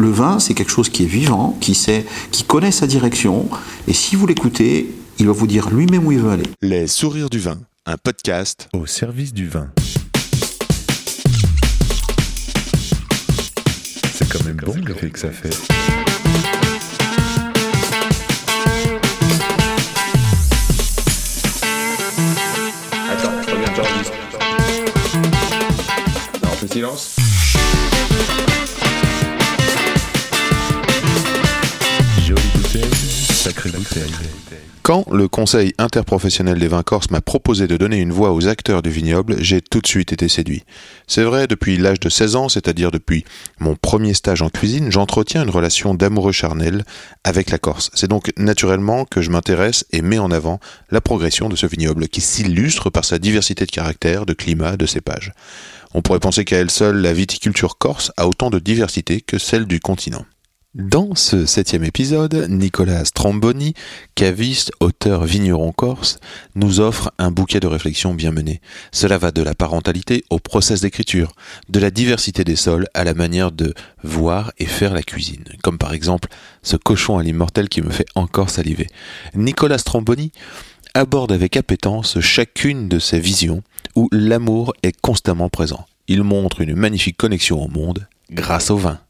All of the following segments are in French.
le vin, c'est quelque chose qui est vivant, qui sait, qui connaît sa direction, et si vous l'écoutez, il va vous dire lui-même où il veut aller. Les sourires du vin, un podcast au service du vin. C'est quand même bon l'effet que ça fait. Attends, je reviens, j'enregistre. Non, on fait silence. Quand le Conseil interprofessionnel des vins corses m'a proposé de donner une voix aux acteurs du vignoble, j'ai tout de suite été séduit. C'est vrai, depuis l'âge de 16 ans, c'est-à-dire depuis mon premier stage en cuisine, j'entretiens une relation d'amoureux charnel avec la Corse. C'est donc naturellement que je m'intéresse et mets en avant la progression de ce vignoble qui s'illustre par sa diversité de caractères, de climat, de cépages. On pourrait penser qu'à elle seule, la viticulture corse a autant de diversité que celle du continent. Dans ce septième épisode, Nicolas Stramboni, caviste, auteur vigneron corse, nous offre un bouquet de réflexions bien menées. Cela va de la parentalité au process d'écriture, de la diversité des sols à la manière de voir et faire la cuisine, comme par exemple ce cochon à l'immortel qui me fait encore saliver. Nicolas Stramboni aborde avec appétence chacune de ces visions où l'amour est constamment présent. Il montre une magnifique connexion au monde grâce au vin.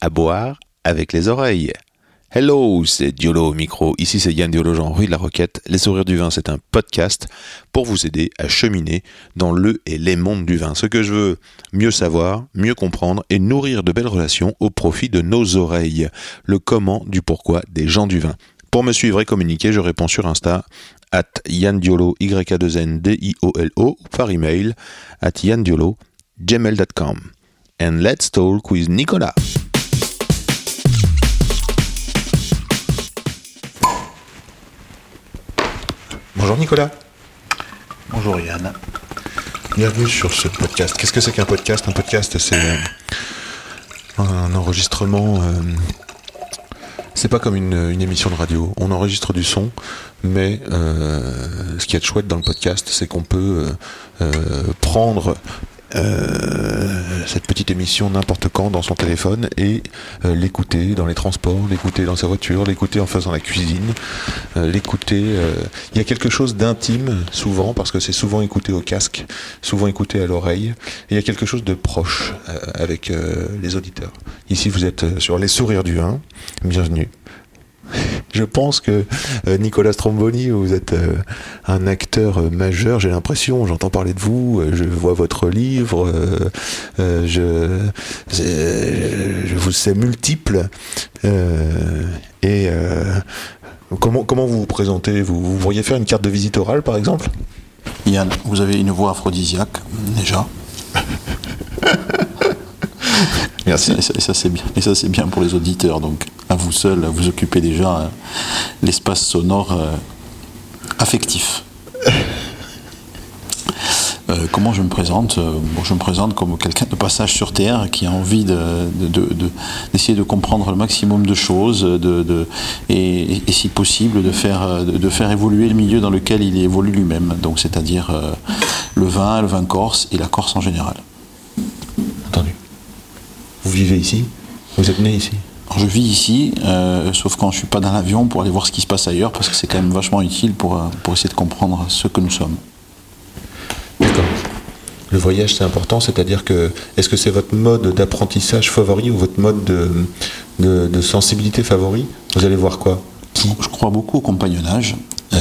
À boire avec les oreilles. Hello, c'est Diolo au micro. Ici, c'est Yann Diolo, Jean Rue de la Roquette. Les sourires du vin, c'est un podcast pour vous aider à cheminer dans le et les mondes du vin. Ce que je veux mieux savoir, mieux comprendre et nourrir de belles relations au profit de nos oreilles. Le comment du pourquoi des gens du vin. Pour me suivre et communiquer, je réponds sur Insta at yandiolo, y a 2 n d i o l o par email at yandiolo, gmail.com. And let's talk with Nicolas. Bonjour Nicolas. Bonjour Yann. Bienvenue sur ce podcast. Qu'est-ce que c'est qu'un podcast? Un podcast, c'est un enregistrement. euh, c'est pas comme une, une émission de radio. On enregistre du son, mais euh, ce qui est chouette dans le podcast, c'est qu'on peut euh, prendre cette petite émission n'importe quand dans son téléphone et euh, l'écouter dans les transports, l'écouter dans sa voiture, l'écouter en faisant la cuisine, euh, l'écouter. euh, Il y a quelque chose d'intime souvent parce que c'est souvent écouté au casque, souvent écouté à l'oreille. Il y a quelque chose de proche euh, avec euh, les auditeurs. Ici, vous êtes euh, sur les sourires du vin. Bienvenue. Je pense que euh, Nicolas Stromboni, vous êtes euh, un acteur euh, majeur, j'ai l'impression, j'entends parler de vous, je vois votre livre, je, vous sais multiple. et comment, comment vous vous présentez? Vous, vous pourriez faire une carte de visite orale, par exemple? Yann, vous avez une voix aphrodisiaque, déjà. Et ça, c'est bien. Et ça c'est bien pour les auditeurs. Donc à vous seul, vous occupez déjà euh, l'espace sonore euh, affectif. Euh, comment je me présente bon, Je me présente comme quelqu'un de passage sur Terre qui a envie de- de- de- de- d'essayer de, comprendre le maximum de choses et, si possible de faire, évoluer le milieu dans lequel il évolue lui-même. Donc c'est-à-dire le vin, le vin corse et la Corse en général. Entendu. Vous vivez ici Vous êtes né ici je vis ici, euh, sauf quand je suis pas dans l'avion pour aller voir ce qui se passe ailleurs, parce que c'est quand même vachement utile pour, euh, pour essayer de comprendre ce que nous sommes. D'accord. Le voyage, c'est important, c'est-à-dire que est-ce que c'est votre mode d'apprentissage favori ou votre mode de, de- de sensibilité favori? Vous allez voir quoi? Qui? Je crois beaucoup au compagnonnage. Euh,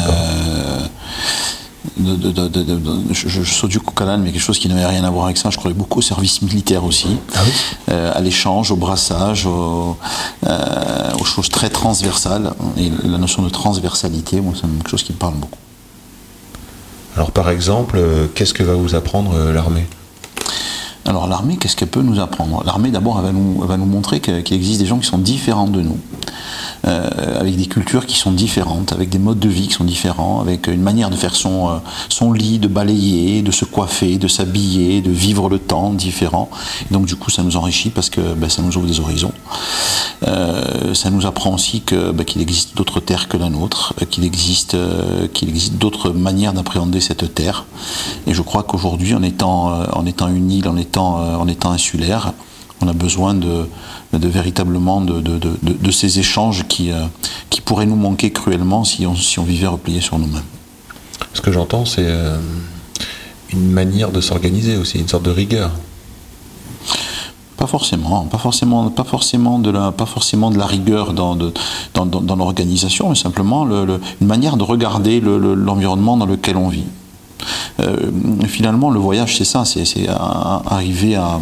de- je, je saute du coq mais quelque chose qui n'avait rien à voir avec ça. Je croyais beaucoup au service militaire aussi, Ah oui Euh, à l'échange, au brassage, au- euh, aux choses très transversales. Et la notion de transversalité, moi, c'est quelque chose qui me parle beaucoup. Alors par exemple, euh, qu'est-ce que va vous apprendre l'armée? Alors l'armée, qu'est-ce qu'elle peut nous apprendre? L'armée, d'abord, elle va nous, montrer qu'il existe des gens qui sont différents de nous, euh, avec des cultures qui sont différentes, avec des modes de vie qui sont différents, avec une manière de faire son, euh, lit, de balayer, de se coiffer, de s'habiller, de vivre le temps différent. Et donc du coup, ça nous enrichit parce que ben, ça nous ouvre des horizons. Euh, ça nous apprend aussi ben, qu'il existe d'autres terres que la nôtre, qu'il existe, existe d'autres manières d'appréhender cette terre. Et je crois qu'aujourd'hui, en étant, en étant une île, en étant, euh, en étant insulaire, on a besoin de, de véritablement de, ces échanges qui, euh, qui pourraient nous manquer cruellement si on, si on vivait replié sur nous-mêmes. Ce que j'entends, c'est euh, une manière de s'organiser aussi, une sorte de rigueur. Pas forcément, pas forcément, pas forcément de la, pas forcément de la rigueur dans, de- dans, dans- dans l'organisation, mais simplement le- le- une manière de regarder le- le- l'environnement dans lequel on vit. Euh, finalement, le voyage, c'est ça, c'est arriver à,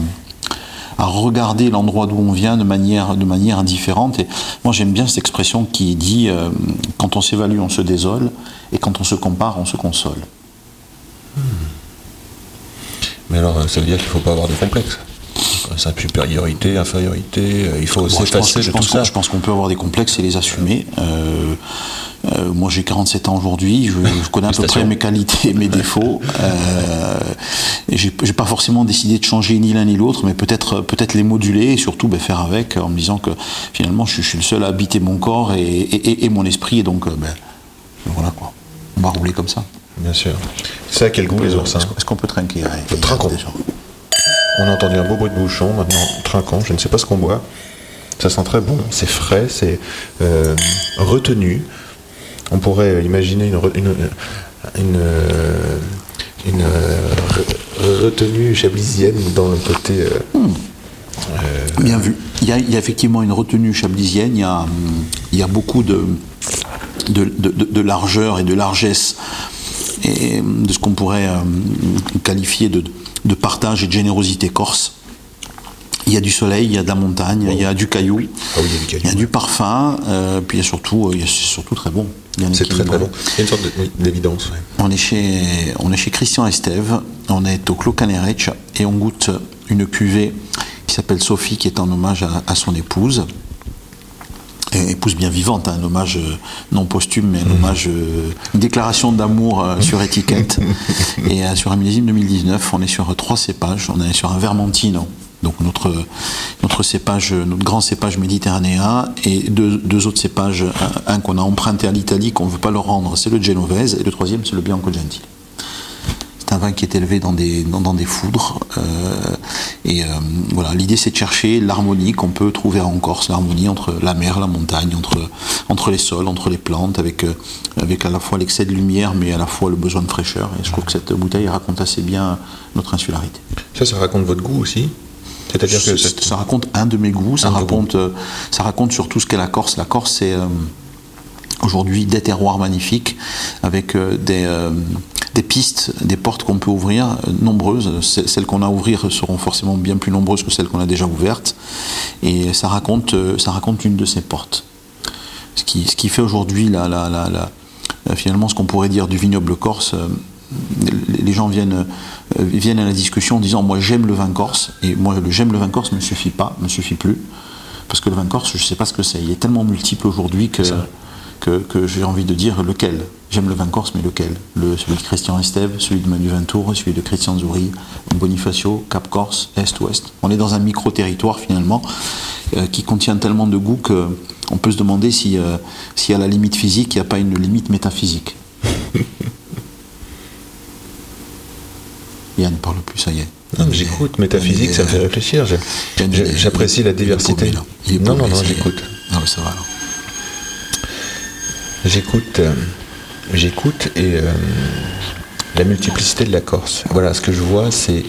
à regarder l'endroit d'où on vient de manière, de manière indifférente. Et moi, j'aime bien cette expression qui dit euh, quand on s'évalue, on se désole, et quand on se compare, on se console. Mais alors, ça veut dire qu'il ne faut pas avoir de complexe. C'est supériorité, infériorité, euh, il faut Bon, s'effacer je de pense tout qu'on- ça. je pense qu'on peut avoir des complexes et les assumer. Euh, euh, moi, j'ai 47 ans aujourd'hui. Je, je connais à peu près mes qualités et mes défauts. Euh, et j'ai j'ai pas forcément décidé de changer ni l'un ni l'autre, mais peut-être peut-être les moduler et surtout ben, faire avec, en me disant que finalement, je, suis- je suis le seul à habiter mon corps et, et- et- et mon esprit. Et donc, euh, ben, voilà quoi. On va rouler comme ça. Bien sûr. C'est à quel goût les oursins Est-ce qu'on- est-ce qu'on peut trinquer ouais, trinquons. déjà On a entendu un beau bruit de bouchon, maintenant trinquant, je ne sais pas ce qu'on boit. Ça sent très bon, c'est frais, c'est euh, retenu. On pourrait imaginer une, une, une, euh, une, euh, re- retenue chablisienne dans le côté. euh, Bien vu. Il y, a, effectivement une retenue chablisienne, il y a, il y a beaucoup de, de, de- largeur et de largesse et de ce qu'on pourrait qualifier de, de partage et de générosité corse. Il y a du soleil, il y a de la montagne, il y a du caillou, Ah oui, il y a du caillou. il y a du parfum, euh, puis il y a surtout, euh, il y a- c'est surtout très bon. C'est très très bon. Il y a une sorte d'évidence. ouais. On est chez, on est chez Christian Estève, on est au Clos Canerech et on goûte une cuvée qui s'appelle Sophie, qui est en hommage à, à son épouse. Et épouse bien vivante, hein, un hommage euh, non posthume, mais un hommage, euh, une déclaration d'amour euh, sur étiquette. et euh, sur un millésime 2019, on est sur trois cépages. On est sur un Vermentino, donc notre, notre cépage, notre grand cépage méditerranéen, et deux, autres cépages, un, qu'on a emprunté à l'Italie, qu'on ne veut pas leur rendre, c'est le Genovese, et le troisième, c'est le Bianco Gentile. C'est un vin qui est élevé dans des, dans des foudres. euh, et euh, voilà, l'idée c'est de chercher l'harmonie qu'on peut trouver en Corse, l'harmonie entre la mer, la montagne, entre, entre les sols, entre les plantes, avec, euh, avec à la fois l'excès de lumière, mais à la fois le besoin de fraîcheur. Et je trouve que cette bouteille raconte assez bien notre insularité. Ça, ça raconte votre goût aussi? C'est-à-dire que. Ça, raconte un de mes goûts, ça raconte, euh, ça raconte surtout ce qu'est la Corse. La Corse, c'est euh, aujourd'hui des terroirs magnifiques avec euh, des, euh, des pistes, des portes qu'on peut ouvrir, nombreuses. Ce- Celles qu'on a à ouvrir seront forcément bien plus nombreuses que celles qu'on a déjà ouvertes. Et ça raconte, ça raconte une de ces portes. Ce qui, ce qui fait aujourd'hui la, la- la- la- finalement ce qu'on pourrait dire du vignoble corse. Les gens viennent, euh, viennent à la discussion en disant moi j'aime le vin corse et moi le j'aime le vin corse ne me suffit pas, me suffit plus parce que le vin corse je ne sais pas ce que c'est. Il est tellement multiple aujourd'hui que, que, que j'ai envie de dire lequel? J'aime le vin corse mais lequel? Le, Celui de Christian Estève, celui de Manu Ventour, celui de Christian Zouri, Bonifacio, Cap Corse, Est-Ouest. On est dans un micro-territoire finalement euh, qui contient tellement de goût que on peut se demander si, euh, si à la limite physique il n'y a pas une limite métaphysique. Yann ne parle plus, ça y est. Non, mais j'écoute, métaphysique, ça me fait réfléchir. J'apprécie la diversité. est Non, non, non, j'écoute. Ah ça va alors. J'écoute, euh, j'écoute et euh, la multiplicité de la Corse. Voilà, ce que je vois, c'est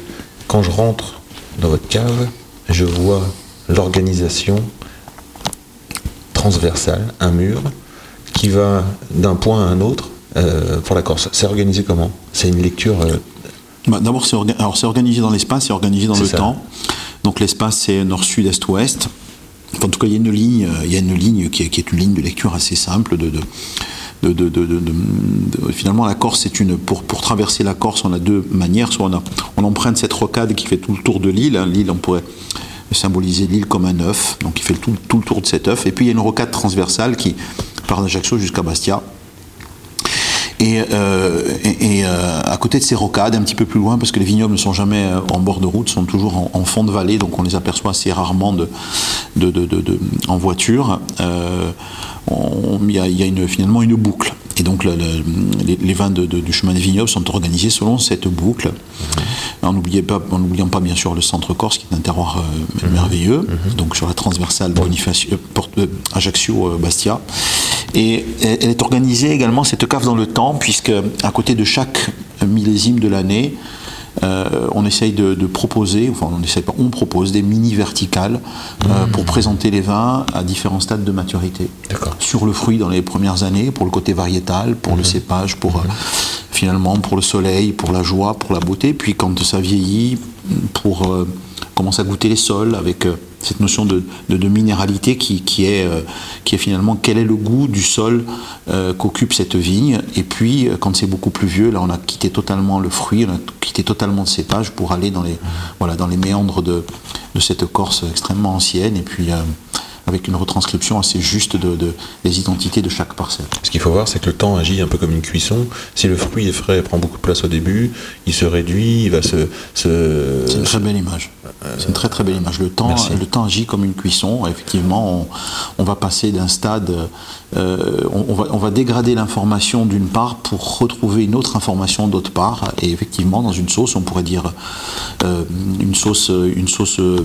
quand je rentre dans votre cave, je vois l'organisation transversale, un mur qui va d'un point à un autre euh, pour la Corse. C'est organisé comment? C'est une lecture. Bah, D'abord, c'est orga- organisé dans l'espace, c'est organisé dans le ça. temps. Donc l'espace, c'est nord, sud, est, ouest. En tout cas, il y a une ligne, euh, il y a une ligne qui est, qui est une ligne de lecture assez simple. De, de, de- de- de- de- de- finalement, la Corse, c'est une. Pour, pour traverser la Corse, on a deux manières. Soit on, a, on emprunte cette rocade qui fait tout le tour de l'île. hein. L'île, on pourrait symboliser l'île comme un œuf, donc il fait tout, tout le tour de cet œuf. Et puis il y a une rocade transversale qui part d'Ajaccio jusqu'à Bastia. Et, euh, euh, à côté de ces rocades, un petit peu plus loin, parce que les vignobles ne sont jamais euh, en bord de route, sont toujours en, fond de vallée, donc on les aperçoit assez rarement en voiture. Il y a, finalement une boucle. Et donc le- le- les, les vins de- de- du chemin des vignobles sont organisés selon cette boucle. Pas- en n'oubliant pas bien sûr le centre corse qui est un terroir euh, merveilleux, donc sur la transversale Bonifacio, euh, euh, Ajaccio-Bastia. Et elle elle est organisée également, cette cave dans le temps, puisque à côté de chaque millésime de l'année, euh, on essaye de, de proposer, enfin on essaye pas, on propose des mini verticales euh, pour présenter les vins à différents stades de maturité. D'accord. Sur le fruit dans les premières années, pour le côté variétal, pour le cépage, pour euh, finalement pour le soleil, pour la joie, pour la beauté. Puis quand ça vieillit, pour commencer à goûter les sols avec cette notion de, de- de minéralité qui, qui est, euh, qui est finalement quel est le goût du sol euh, qu'occupe cette vigne. Et puis euh, quand c'est beaucoup plus vieux, là on a quitté totalement le fruit, on a quitté totalement le cépage pour aller dans les, voilà, dans les méandres de, de cette Corse extrêmement ancienne. Et puis euh, avec une retranscription assez juste de, de- des identités de chaque parcelle. Ce qu'il faut voir, c'est que le temps agit un peu comme une cuisson. Si le fruit est frais et prend beaucoup de place au début, il se réduit, il va se. se- C'est une très belle image. C'est une très très belle image. Le temps, Merci. le temps agit comme une cuisson. Effectivement, on, on va passer d'un stade, euh, on, on va, on va dégrader l'information d'une part pour retrouver une autre information d'autre part. Et effectivement, dans une sauce, on pourrait dire euh, une sauce, une sauce euh,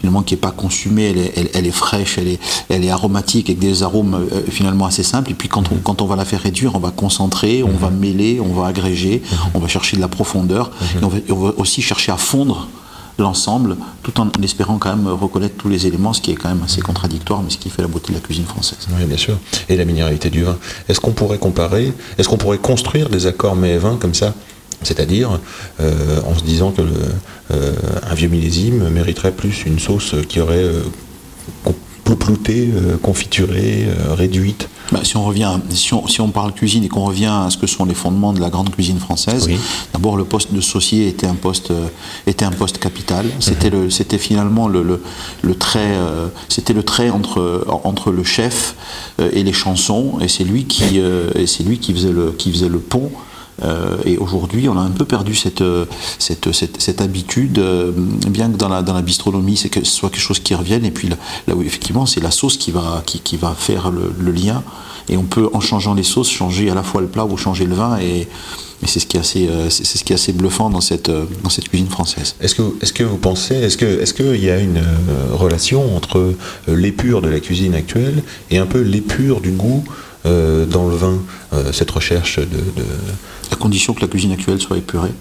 finalement qui n'est pas consumée, elle est, elle- elle est fraîche, elle est, elle est aromatique avec des arômes euh, finalement assez simples. Et puis quand on, quand on va la faire réduire, on va concentrer, on va mêler, on va agréger, on va chercher de la profondeur, et on va, et on va aussi chercher à fondre l'ensemble, tout en espérant quand même reconnaître tous les éléments, ce qui est quand même assez contradictoire, mais ce qui fait la beauté de la cuisine française. Oui, bien sûr. Et la minéralité du vin. Est-ce qu'on pourrait comparer, est-ce qu'on pourrait construire des accords mets et vins comme ça? C'est-à-dire euh, en se disant que le, euh, un vieux millésime mériterait plus une sauce qui aurait euh, con- ploutée, euh, confiturée, euh, réduite. Bah, si on revient, si on, si on parle cuisine et qu'on revient à ce que sont les fondements de la grande cuisine française, Oui. d'abord le poste de saucier était un poste, euh, était un poste capital. C'était le, c'était finalement le, le, le trait, euh, c'était le trait entre entre le chef et les chansons, et c'est lui qui, euh, et c'est lui qui faisait le, qui faisait le pont. Euh, et aujourd'hui, on a un peu perdu cette, euh, cette, cette, habitude, euh, bien que dans la, dans la bistronomie, c'est que ce soit quelque chose qui revienne. Et puis là, où effectivement, c'est la sauce qui va, qui, qui va faire le, lien. Et on peut, en changeant les sauces, changer à la fois le plat ou changer le vin. Et, et c'est ce qui est assez, ce qui est assez bluffant dans cette, dans cette cuisine française. Est-ce que, est-ce que vous pensez, est-ce que, est-ce qu'il y a une relation entre l'épure de la cuisine actuelle et un peu l'épure du goût euh, dans le vin, euh, cette recherche de, de- à condition que la cuisine actuelle soit épurée.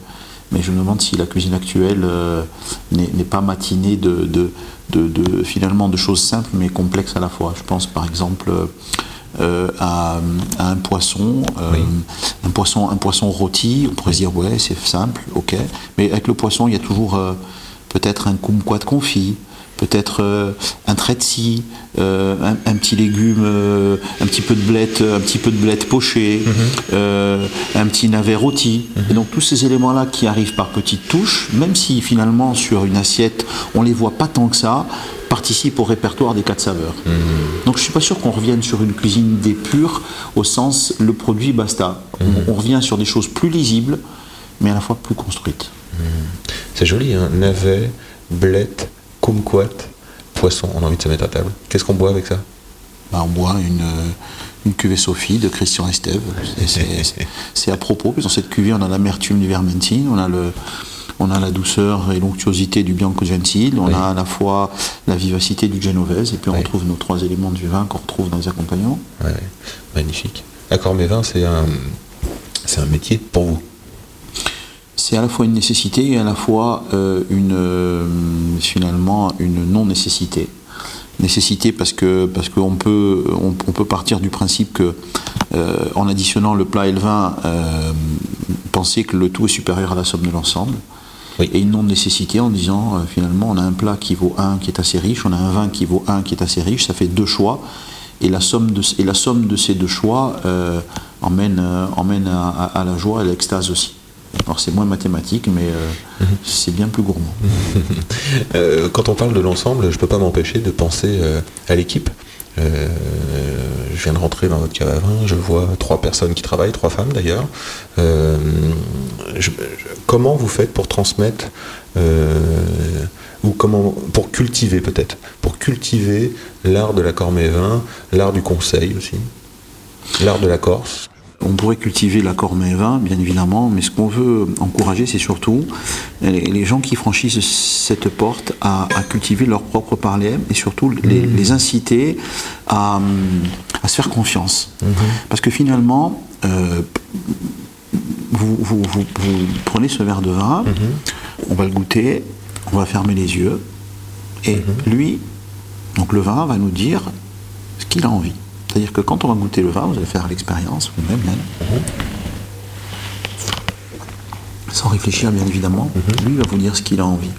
Mais je me demande si la cuisine actuelle euh, n'est pas matinée de, de, de- de- finalement de choses simples mais complexes à la fois. Je pense par exemple euh, à, à un poisson, euh, Oui. un poisson, un poisson rôti. On pourrait se dire ouais c'est simple, ok. Mais avec le poisson il y a toujours euh, peut-être un kumquat confit. Peut-être euh, un trait de scie, euh, un, un petit légume, euh, un petit peu de blette, un petit peu de blette pochée, euh, un petit navet rôti. Et donc tous ces éléments-là qui arrivent par petites touches, même si finalement sur une assiette on les voit pas tant que ça, participent au répertoire des quatre saveurs. Donc je suis pas sûr qu'on revienne sur une cuisine des purs au sens le produit basta. On, on revient sur des choses plus lisibles, mais à la fois plus construites. C'est joli, hein Navet, blette, kumquat, poisson. On a envie de se mettre à table. Qu'est-ce qu'on boit avec ça? Bah, on boit une, euh, une cuvée Sophie de Christian Estève. C'est- à propos, parce que dans cette cuvée, on a l'amertume du Vermentine, on a, le, on a la douceur et l'onctuosité du Bianco Gentile, on Oui. a à la fois la vivacité du Genovese, et puis on Oui. retrouve nos trois éléments du vin qu'on retrouve dans les accompagnements. Ouais, magnifique. Accord mes vins, c'est un, c'est un métier pour vous? C'est à la fois une nécessité et à la fois euh, une, euh, finalement une non-nécessité. Nécessité parce que parce qu'on peut on, on peut partir du principe que euh, en additionnant le plat et le vin, euh, penser que le tout est supérieur à la somme de l'ensemble. Oui. Et une non-nécessité en disant finalement on a un plat qui vaut un qui est assez riche, on a un vin qui vaut un qui est assez riche, ça fait deux choix. Et la somme de, et la somme de ces deux choix emmène, emmène à, à- à la joie et à l'extase aussi. Alors c'est moins mathématique, mais euh, c'est bien plus gourmand. Euh, quand on parle de l'ensemble, je peux pas m'empêcher de penser euh, à l'équipe. Je viens de rentrer dans votre cave à vin, je vois trois personnes qui travaillent, trois femmes d'ailleurs. Comment vous faites pour transmettre ou comment pour cultiver peut-être, pour cultiver l'art de l'accord mes vins, l'art du conseil aussi, l'art de la Corse? On pourrait cultiver l'accord vin, bien évidemment, mais ce qu'on veut encourager, c'est surtout les, les gens qui franchissent cette porte à, à cultiver leur propre parler et surtout les, les inciter à, hum, à se faire confiance. Parce que finalement, euh, vous, vous- vous- vous prenez ce verre de vin, on va le goûter, on va fermer les yeux, et lui, donc le vin va nous dire ce qu'il a envie. C'est-à-dire que quand on va goûter le vin, vous allez faire l'expérience vous-même, sans réfléchir bien évidemment, lui va vous dire ce qu'il a envie.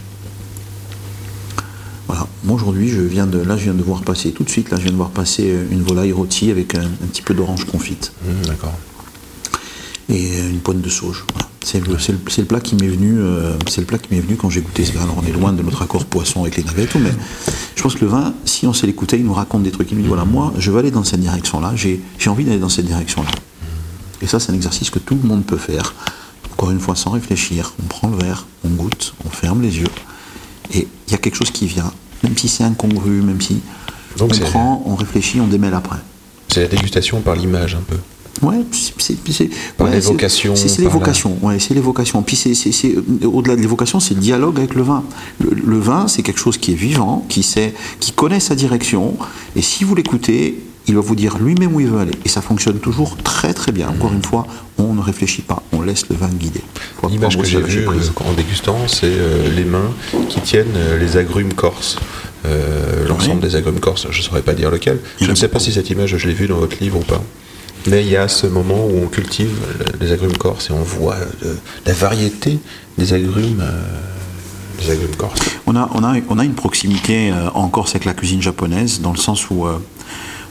Voilà. Moi aujourd'hui, je viens de là, je viens de voir passer tout de suite. Là, je viens de voir passer euh, une volaille rôtie avec un, un petit peu d'orange confite Hum, D'accord. et euh, une pointe de sauge. Voilà. C'est le, c'est le- c'est le plat qui m'est venu. euh, c'est le plat qui m'est venu quand j'ai goûté ce vin. Alors on est loin de notre accord poisson avec les navets et tout, mais pense que le vin, si on sait l'écouter, il nous raconte des trucs. Il nous dit voilà, moi, je veux aller dans cette direction-là. J'ai j'ai envie d'aller dans cette direction-là. Et ça, c'est un exercice que tout le monde peut faire. Encore une fois, sans réfléchir. On prend le verre, on goûte, on ferme les yeux, et il y a quelque chose qui vient. Même si c'est incongru, même si Donc on prend, on réfléchit, on démêle après. C'est la dégustation par l'image un peu. Ouais, c'est- ouais, l'évocation, c'est- C'est. Ouais, l'évocation. Puis c'est au-delà de l'évocation, c'est le dialogue avec le vin. Le, le vin, c'est quelque chose qui est vivant, qui sait, qui connaît sa direction. Et si vous l'écoutez, il va vous dire lui-même où il veut aller. Et ça fonctionne toujours très très bien. Encore une fois, on ne réfléchit pas, on laisse le vin guider. L'image que j'ai vue en dégustant, c'est euh, les mains qui tiennent euh, les agrumes corses. Euh, L'ensemble Oui. des agrumes corses, je ne saurais pas dire lequel. Je ne sais pas si cette image, je l'ai vue dans votre livre ou pas. Mais il y a ce moment où on cultive le- les agrumes corses et on voit euh, la variété des agrumes, euh, des agrumes corses. On a, on, a, on a une proximité euh, en Corse avec la cuisine japonaise, dans le sens où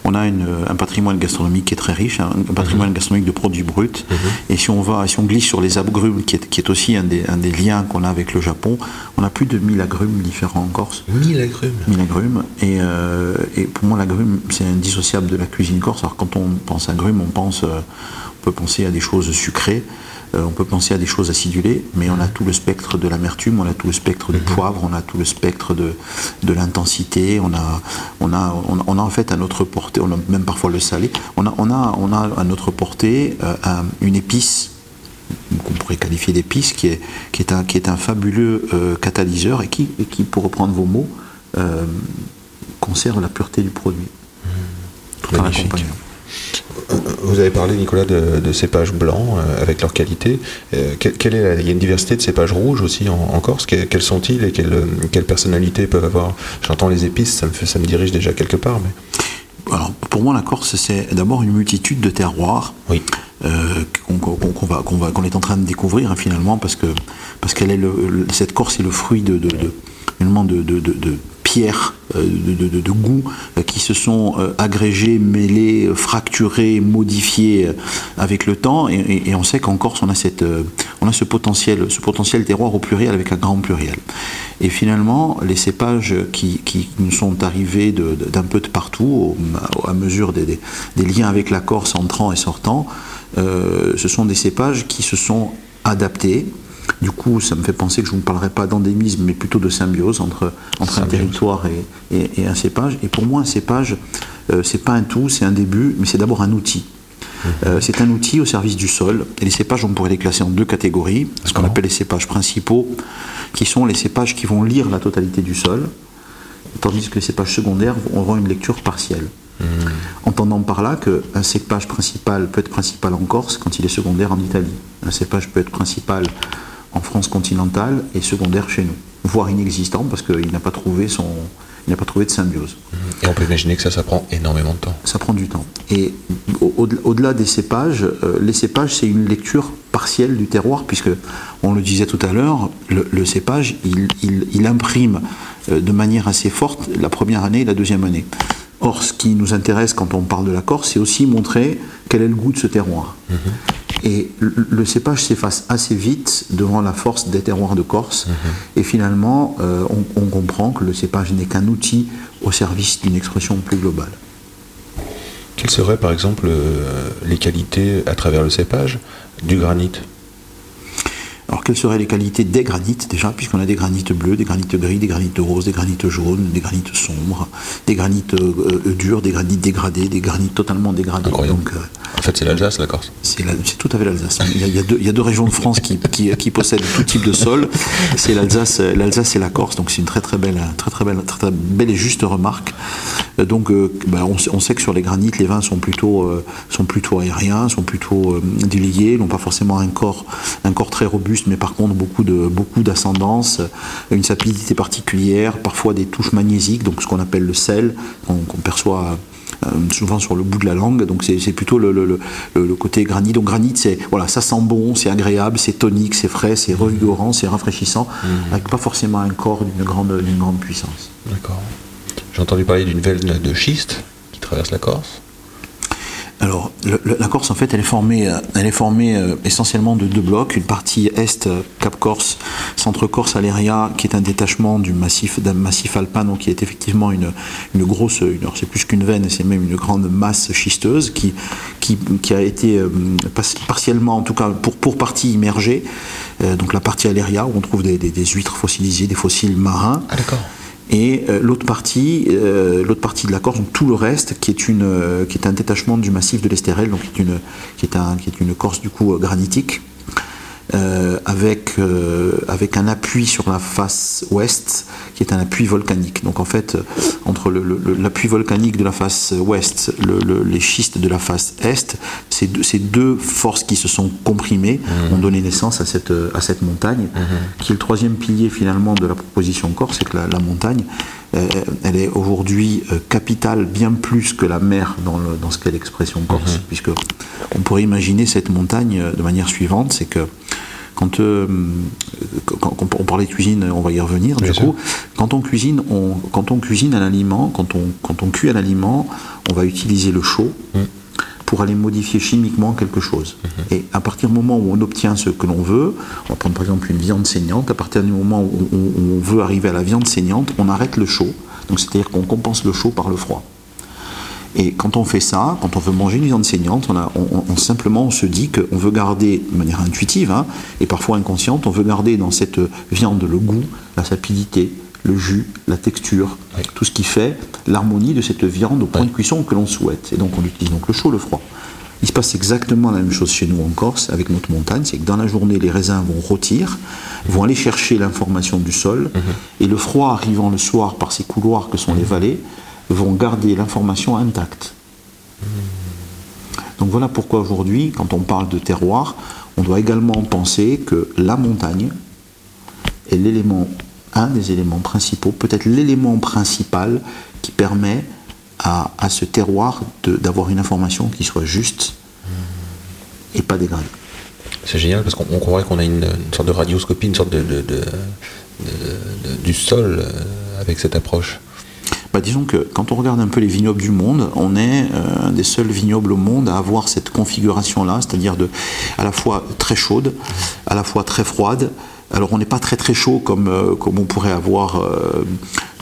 on a une, un patrimoine gastronomique qui est très riche, hein, un patrimoine gastronomique de produits bruts. Et si on, va, si on glisse sur les agrumes, qui est, qui est aussi un des, un des liens qu'on a avec le Japon, on a plus de 1000 agrumes différents en Corse. 1000 agrumes. 1000 agrumes. Et, euh, et pour moi, l'agrume, c'est indissociable de la cuisine corse. Alors, quand on pense agrumes, on, pense, euh, on peut penser à des choses sucrées, euh, on peut penser à des choses acidulées, mais on a tout le spectre de l'amertume, on a tout le spectre du poivre, on a tout le spectre de, de l'intensité, on a, on, a, on, a, on a en fait à notre portée, on a même parfois le salé, on a, on a, on a à notre portée euh, un- une épice qu'on pourrait qualifier d'épice, qui est, qui, est un, qui est un fabuleux euh, catalyseur et qui, et qui, pour reprendre vos mots, euh, conserve la pureté du produit. Tout en Magnifique. l'accompagnant. Vous avez parlé, Nicolas, de, de cépages blancs euh, avec leur qualité. Euh, quelle, quelle est la- il y a une diversité de cépages rouges aussi en, en Corse. Que- quels sont-ils et quelles, personnalités peuvent avoir? J'entends les épices, ça me, fait, ça me dirige déjà quelque part. Mais... Alors, pour moi, la Corse, c'est d'abord une multitude de terroirs Oui. euh, qu'on va, va- est en train de découvrir hein, finalement, parce que parce qu'elle est le- cette Corse est le fruit de, de, de, de, pierres, euh, de, de, de- de goûts euh, qui se sont euh, agrégés, mêlés, euh, fracturés, modifiés euh, avec le temps, et, on sait qu'en Corse on a cette, euh, on a ce potentiel, ce potentiel terroir au pluriel avec un grand pluriel. Et finalement, les cépages qui, nous sont arrivés d'un peu de partout, à mesure des, liens avec la Corse entrant et sortant, euh, ce sont des cépages qui se sont adaptés. Du coup, ça me fait penser que je ne vous parlerai pas d'endémisme, mais plutôt de symbiose entre, entre un territoire et, et- et un cépage. Et pour moi, un cépage, euh, c'est pas un tout, c'est un début, mais c'est d'abord un outil. Euh, c'est un outil au service du sol. Et les cépages, on pourrait les classer en deux catégories. Ce qu'on appelle les cépages principaux, qui sont les cépages qui vont lire la totalité du sol, tandis que les cépages secondaires vont avoir une lecture partielle. Entendant par là qu'un cépage principal peut être principal en Corse quand il est secondaire en Italie. Un cépage peut être principal en France continentale et secondaire chez nous, voire inexistant parce qu'il n'a pas trouvé son, il n'a pas trouvé de symbiose. Et on peut imaginer que ça, ça prend énormément de temps. Ça prend du temps. Et au- au- au-delà des cépages, euh, les cépages, c'est une lecture partielle du terroir, puisque, on le disait tout à l'heure, le, le cépage, il, il- il imprime euh, de manière assez forte la première année et la deuxième année. Or, ce qui nous intéresse quand on parle de la Corse, c'est aussi montrer quel est le goût de ce terroir. Et le, cépage s'efface assez vite devant la force des terroirs de Corse. Et finalement, euh, on, on comprend que le cépage n'est qu'un outil au service d'une expression plus globale. Quelles seraient par exemple euh, les qualités à travers le cépage du granit? Alors quelles seraient les qualités des granites déjà, puisqu'on a des granites bleus, des granites gris, des granites roses, des granites jaunes, des granites sombres, des granites euh, euh, durs, des granites dégradés, des granites totalement dégradés. Donc, euh, En fait, c'est l'Alsace, la Corse. c'est tout à fait l'Alsace. Il, y a- il y a deux- régions de France qui, qui- qui possèdent tout type de sol. C'est l'Alsace, l'Alsace et la Corse. Donc c'est une très très belle, très très belle, très, très belle et juste remarque. Donc euh, ben, on, sait, on sait que sur les granites, les vins sont plutôt, sont plutôt aériens, sont plutôt déliés, n'ont pas forcément un corps, un corps très robuste, mais par contre beaucoup de beaucoup d'ascendance, une sapidité particulière, parfois des touches magnésiques, donc ce qu'on appelle le sel, qu'on perçoit euh, souvent sur le bout de la langue. Donc c'est plutôt le, le- le- le- le côté granit. Donc granit, c'est voilà, ça sent bon, c'est agréable, c'est tonique, c'est frais, c'est revigorant, c'est rafraîchissant, avec pas forcément un corps d'une grande, d'une grande puissance. D'accord. J'ai entendu parler d'une veine de schiste qui traverse la Corse. Alors, la Corse, en fait, elle est formée, euh, euh, essentiellement de deux blocs. Une partie est, euh, Cap Corse, Centre Corse, Aléria, qui est un détachement d'un massif alpin, donc qui est effectivement une, grosse, c'est plus qu'une veine, c'est même une grande masse schisteuse qui, a été partiellement, en tout cas pour, partie immergée. Donc la partie Aléria, où on trouve des, des- des huîtres fossilisées, des fossiles marins. Ah, d'accord. Et euh, l'autre partie, euh, l'autre partie de la Corse, donc tout le reste, qui est une, euh, qui est un détachement du massif de l'Estérel, donc qui est une, qui est une Corse du coup granitique, euh, avec euh, avec un appui sur la face ouest, qui est un appui volcanique. Donc en fait, euh, entre l'appui volcanique de la face ouest, le- le- les schistes de la face est, ces deux, ces deux forces qui se sont comprimées ont donné naissance à cette à cette montagne, qui est le troisième pilier finalement de la proposition corse, c'est que la, la montagne, euh, elle est aujourd'hui capitale bien plus que la mer dans, le- dans ce qu'est l'expression corse, puisque on pourrait imaginer cette montagne de manière suivante, c'est que quand, euh, quand- quand on parlait de cuisine, on va y revenir. Bien Du sûr. coup, quand on cuisine, on, quand on cuisine un aliment, quand on, quand on cuit un aliment, on va utiliser le chaud pour aller modifier chimiquement quelque chose. Et à partir du moment où on obtient ce que l'on veut, on va prendre par exemple une viande saignante, à partir du moment où on, où on veut arriver à la viande saignante, on arrête le chaud. Donc c'est-à-dire qu'on compense le chaud par le froid. Et quand on fait ça, quand on veut manger une viande saignante, on, a- on- on- simplement on se dit qu'on veut garder de manière intuitive hein, et parfois inconsciente, on veut garder dans cette viande le goût, la sapidité, le jus, la texture, Oui. tout ce qui fait l'harmonie de cette viande au point Oui. de cuisson que l'on souhaite. Et donc on utilise donc le chaud, le froid. Il se passe exactement la même chose chez nous en Corse avec notre montagne, c'est que dans la journée les raisins vont rôtir, vont aller chercher l'information du sol, et le froid arrivant le soir par ces couloirs que sont les vallées, vont garder l'information intacte. Donc voilà pourquoi aujourd'hui, quand on parle de terroir, on doit également penser que la montagne est l'élément, un des éléments principaux, peut-être l'élément principal qui permet à, à ce terroir d'avoir une information qui soit juste et pas dégradée. C'est génial parce qu'on on croirait qu'on a une, sorte de radioscopie, une sorte de- de- du sol euh, avec cette approche. Disons que quand on regarde un peu les vignobles du monde, on est euh, un des seuls vignobles au monde à avoir cette configuration-là, c'est-à-dire à la fois très chaude, à la fois très froide. Alors on n'est pas très très chaud comme, euh, comme on pourrait avoir euh,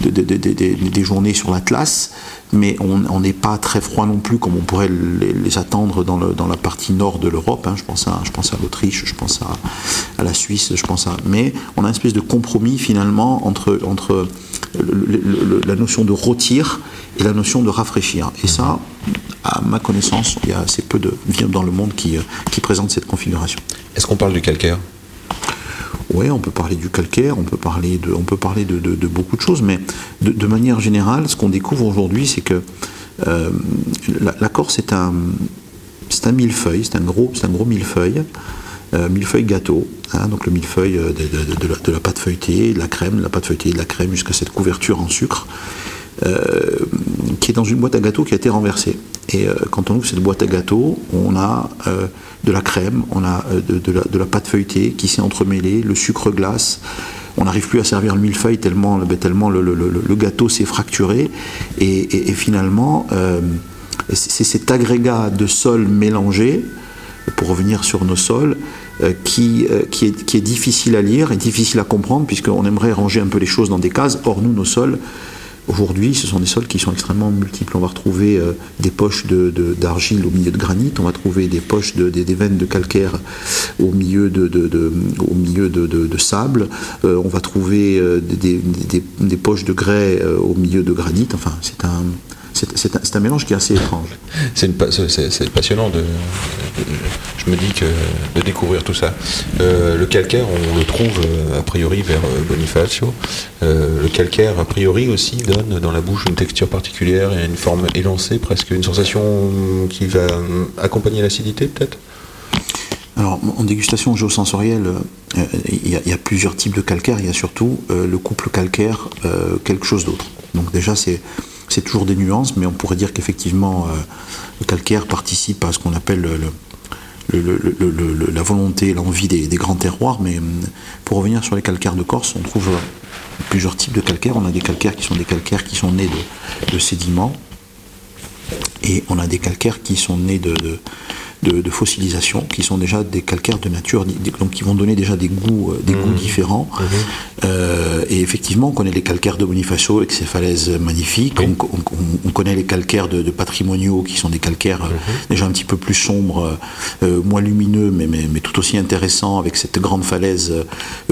de- de- de- de- de- des journées sur l'Atlas, mais on n'est pas très froid non plus comme on pourrait les, attendre dans, dans la partie nord de l'Europe. hein. Je pense à, je pense à l'Autriche, je pense à, à la Suisse, je pense à. Mais on a une espèce de compromis finalement entre, entre la notion de rôtir et la notion de rafraîchir. Et ça, à ma connaissance, il y a assez peu de vignobles dans le monde qui, euh, qui présentent cette configuration. Est-ce qu'on parle du calcaire? Oui, on peut parler du calcaire, on peut parler de, beaucoup de choses, mais de, manière générale, ce qu'on découvre aujourd'hui, c'est que euh, la, Corse est un, c'est un millefeuille, c'est un gros, c'est un gros millefeuille, euh, millefeuille gâteau, hein, donc le millefeuille euh, de, la, pâte feuilletée, de la crème, de la pâte feuilletée, de la crème jusqu'à cette couverture en sucre, qui est dans une boîte à gâteau qui a été renversée. Et euh, quand on ouvre cette boîte à gâteau, on a euh, de la crème, on a euh, de, la, pâte feuilletée qui s'est entremêlée, le sucre glace. On n'arrive plus à servir le millefeuille tellement, ben, le, gâteau s'est fracturé. Et, finalement, euh, c'est cet agrégat de sol mélangé, pour revenir sur nos sols, euh, qui, euh, qui, est, qui est difficile à lire et difficile à comprendre, puisqu'on aimerait ranger un peu les choses dans des cases. Or, nous, nos sols, Aujourd'hui, ce sont des sols qui sont extrêmement multiples. On va retrouver euh, des poches d'argile au milieu de granit, on va trouver des poches de, des, veines de calcaire au milieu de, sable, Euh, on va trouver euh, des, des- poches de grès au milieu de granit. Enfin, c'est un, c'est- un, mélange qui est assez étrange. C'est passionnant de, de- Je me dis que de découvrir tout ça. Euh, le calcaire, on le trouve euh, a priori vers euh, Bonifacio. Euh, le calcaire, a priori aussi, donne dans la bouche une texture particulière et une forme élancée, presque une sensation qui va accompagner l'acidité, peut-être? Alors, en dégustation géosensorielle, euh, il y, a- il y a plusieurs types de calcaire. Il y a surtout euh, le couple calcaire, euh, quelque chose d'autre. Donc déjà, c'est c'est toujours des nuances, mais on pourrait dire qu'effectivement, euh, le calcaire participe à ce qu'on appelle le- le- le- le- le- le- le- la volonté, l'envie des, grands terroirs. Mais hum, pour revenir sur les calcaires de Corse, on trouve euh, plusieurs types de calcaires. On a des calcaires qui sont des calcaires qui sont nés de, sédiments, et on a des calcaires qui sont nés de, de- de fossilisation, qui sont déjà des calcaires de nature, donc qui vont donner déjà des goûts, euh, des goûts différents. Euh, et effectivement, on connaît les calcaires de Bonifacio avec ses falaises magnifiques. On, on- on connaît les calcaires de, de patrimoniaux qui sont des calcaires euh, déjà un petit peu plus sombres, euh, moins lumineux, mais, mais, mais tout aussi intéressants, avec cette grande falaise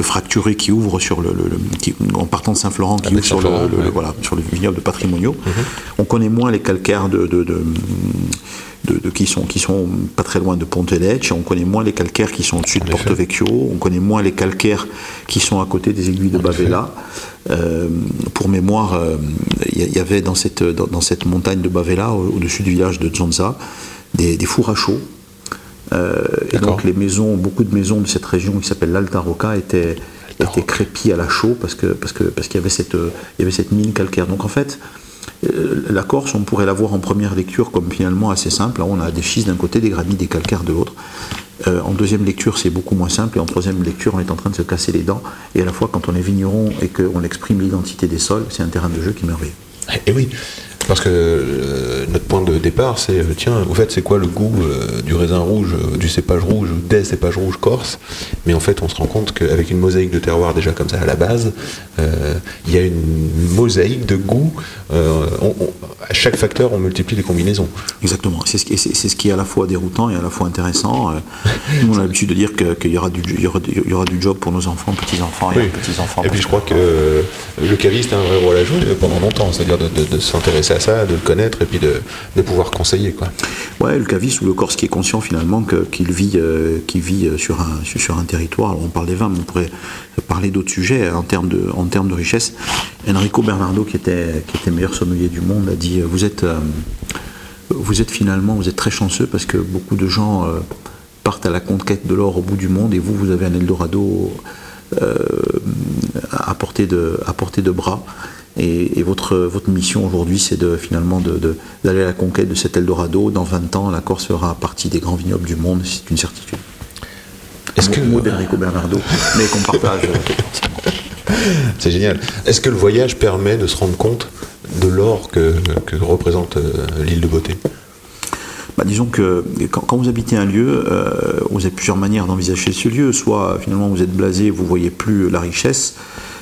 fracturée qui ouvre sur le, le- le- qui- en partant de Saint-Florent, qui ouvre sur le, Saint-Florent, le- le- ouais. voilà, sur le vignoble de patrimoniaux. On connaît moins les calcaires de, de- de- de- de- qui, sont, qui sont pas très loin de Pontelecce, on connaît moins les calcaires qui sont au-dessus de. Porto Vecchio, on connaît moins les calcaires qui sont à côté des aiguilles de Bavella. Euh, pour mémoire, euh, il y, il y avait dans cette, dans, dans cette montagne de Bavella, au- au-dessus du village de Zonza, des, des fours à chaud. Euh, et donc les maisons, beaucoup de maisons de cette région qui s'appelle l'Alta Rocca étaient, étaient crépies à la chaux parce que parce que parce qu'il y avait cette euh, il y avait cette mine calcaire. Donc en fait, euh, la Corse, on pourrait la voir en première lecture comme finalement assez simple. On a des schistes d'un côté, des granits, des calcaires de l'autre. Euh, en deuxième lecture, c'est beaucoup moins simple. Et en troisième lecture, on est en train de se casser les dents. Et à la fois, quand on est vigneron et qu'on exprime l'identité des sols, c'est un terrain de jeu qui est merveilleux. Oui, parce que euh, notre point de départ, c'est euh, tiens, au fait, c'est quoi le goût euh, du raisin rouge, du cépage rouge, ou des cépages rouges corse? Mais en fait, on se rend compte qu'avec une mosaïque de terroir déjà comme ça à la base, il y a une mosaïque de goût. on- on- à chaque facteur, on multiplie les combinaisons. Exactement. C'est ce, qui- c'est- c'est ce qui est à la fois déroutant et à la fois intéressant. Nous, on a l'habitude de dire que- qu'il y, aura du- il y, aura, du- il y aura du job pour nos enfants, petits-enfants et Oui. petits-enfants. Et puis je crois que le caviste a un vrai rôle à jouer pendant longtemps, c'est-à-dire de, de- de s'intéresser à ça, de le connaître et puis de, pouvoir conseiller. Quoi. Ouais, le caviste ou le corse qui est conscient finalement qu'il vit, euh, vit euh, sur, un, sur- un territoire. On parle des vins, mais on pourrait parler d'autres sujets en termes de, en termes de richesse. Enrico Bernardo, qui était, qui était meilleur sommelier du monde, a dit euh, vous êtes, vous êtes finalement vous êtes très chanceux parce que beaucoup de gens partent à la conquête de l'or au bout du monde et vous, vous avez un Eldorado à, portée de, à portée de bras. Et, et votre, votre mission aujourd'hui, c'est de, finalement d'aller à la conquête de cet Eldorado. Dans 20 ans, la Corse fera partie des grands vignobles du monde, c'est une certitude. Est-ce que Mot d'Enrico Bernardo, mais qu'on partage. euh, c'est génial Est-ce que le voyage permet de se rendre compte de l'or que, que représente euh, l'île de beauté? Bah, disons que quand, quand vous habitez un lieu, euh, vous avez plusieurs manières d'envisager ce lieu. Soit finalement vous êtes blasé, vous voyez plus la richesse,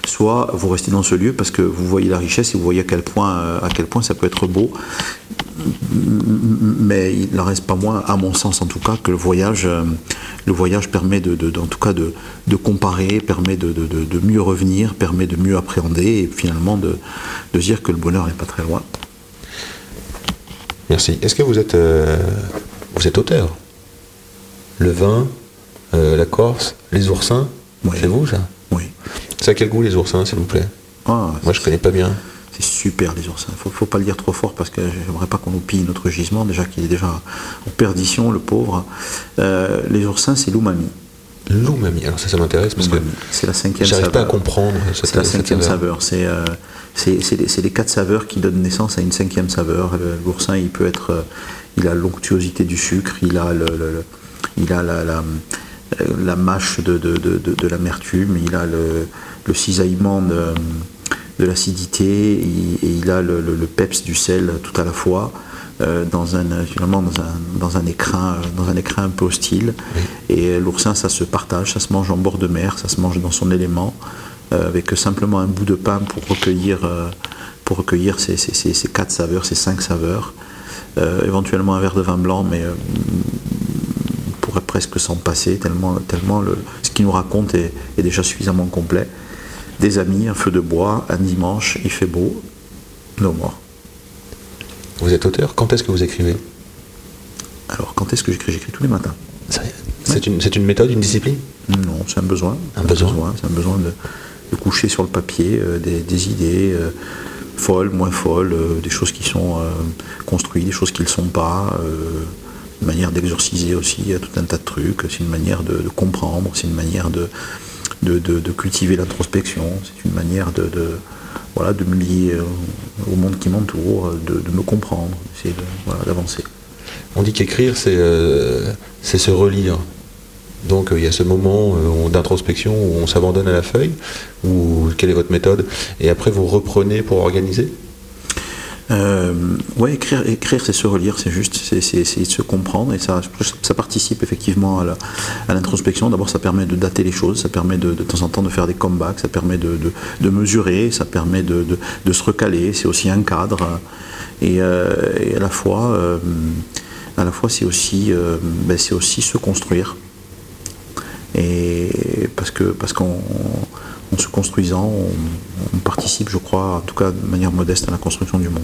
soit vous restez dans ce lieu parce que vous voyez la richesse et vous voyez à quel point, euh, à quel point ça peut être beau. Mais il n'en reste pas moins, à mon sens en tout cas, que le voyage, euh, le voyage permet de, de- en tout cas de, de comparer, permet de, de- de- de mieux revenir, permet de mieux appréhender et finalement de, dire que le bonheur n'est pas très loin. Merci. Est-ce que vous êtes, euh, vous êtes auteur? Le vin, euh, la Corse, les oursins? Oui. C'est vous ça? C'est à quel goût les oursins, s'il vous plaît Ah, Moi, je connais pas bien. C'est super les oursins. Faut, faut pas le dire trop fort parce que j'aimerais pas qu'on nous pille notre gisement, déjà qu'il est déjà en perdition, le pauvre. Euh, les oursins, c'est l'umami. L'umami. Alors ça, ça m'intéresse parce que. C'est la cinquième j'arrive saveur. pas à comprendre C'est la cinquième saveur. C'est euh, c'est- c'est les, les quatre saveurs qui donnent naissance à une cinquième saveur. Le- L'oursin, il peut être, euh, il a l'onctuosité du sucre, il a le, le- le- il a la, la, euh, la mâche de, de- de- de l'amertume, il a le, le cisaillement de, de l'acidité, et, et il a le, le- le peps du sel tout à la fois. euh, dans un finalement dans un, dans un écrin euh, dans un écrin un peu hostile et l'oursin ça se partage ça se mange en bord de mer ça se mange dans son élément euh, avec simplement un bout de pain pour recueillir, euh, pour recueillir ces, ces- ces- ces quatre saveurs, ces cinq saveurs. Euh, éventuellement un verre de vin blanc, mais euh, on pourrait presque s'en passer, tellement, tellement le- ce qu'il nous raconte est, est déjà suffisamment complet. Des amis, un feu de bois, un dimanche, il fait beau, no more. Vous êtes auteur Quand est-ce que vous écrivez? Alors quand est-ce que j'écris? J'écris tous les matins. C'est une, méthode, une discipline? Non, c'est un besoin. Un besoin. C'est un besoin de, de coucher sur le papier euh, des, des idées euh, folles, moins folles, euh, des choses qui sont construites, des choses qui ne le sont pas. une manière d'exorciser aussi tout un tas de trucs. C'est une manière de, de comprendre, c'est une manière de, de, de- cultiver l'introspection, c'est une manière de, voilà, de me lier au monde qui m'entoure, de, me comprendre, essayer de, voilà, d'avancer. On dit qu'écrire, c'est euh, se relire. Donc euh, il y a ce moment euh, d'introspection où on s'abandonne à la feuille, ou quelle est votre méthode Et après vous reprenez pour organiser? Euh, ouais, écrire, écrire c'est se relire, c'est juste, c'est c'est- c'est se comprendre et ça, ça participe effectivement à l'introspection. D'abord, ça permet de dater les choses, ça permet de, de temps en temps de faire des comebacks, ça permet de, de- de mesurer, ça permet de, de- de se recaler. C'est aussi un cadre et, euh, à la fois, euh, fois, c'est aussi, euh, ben, c'est aussi se construire. Et parce que parce qu'en en se construisant, on, on participe, je crois, en tout cas de manière modeste, à la construction du monde.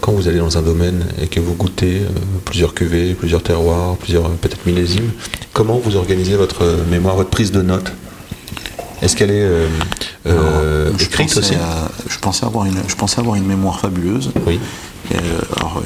Quand vous allez dans un domaine et que vous goûtez euh, plusieurs cuvées, plusieurs terroirs, plusieurs peut-être millésimes, comment vous organisez votre euh, mémoire, votre prise de notes? Est-ce qu'elle est euh, euh, Alors, je écrite aussi? à- je, pensais avoir une, je pensais avoir une mémoire fabuleuse. Oui. Et, alors,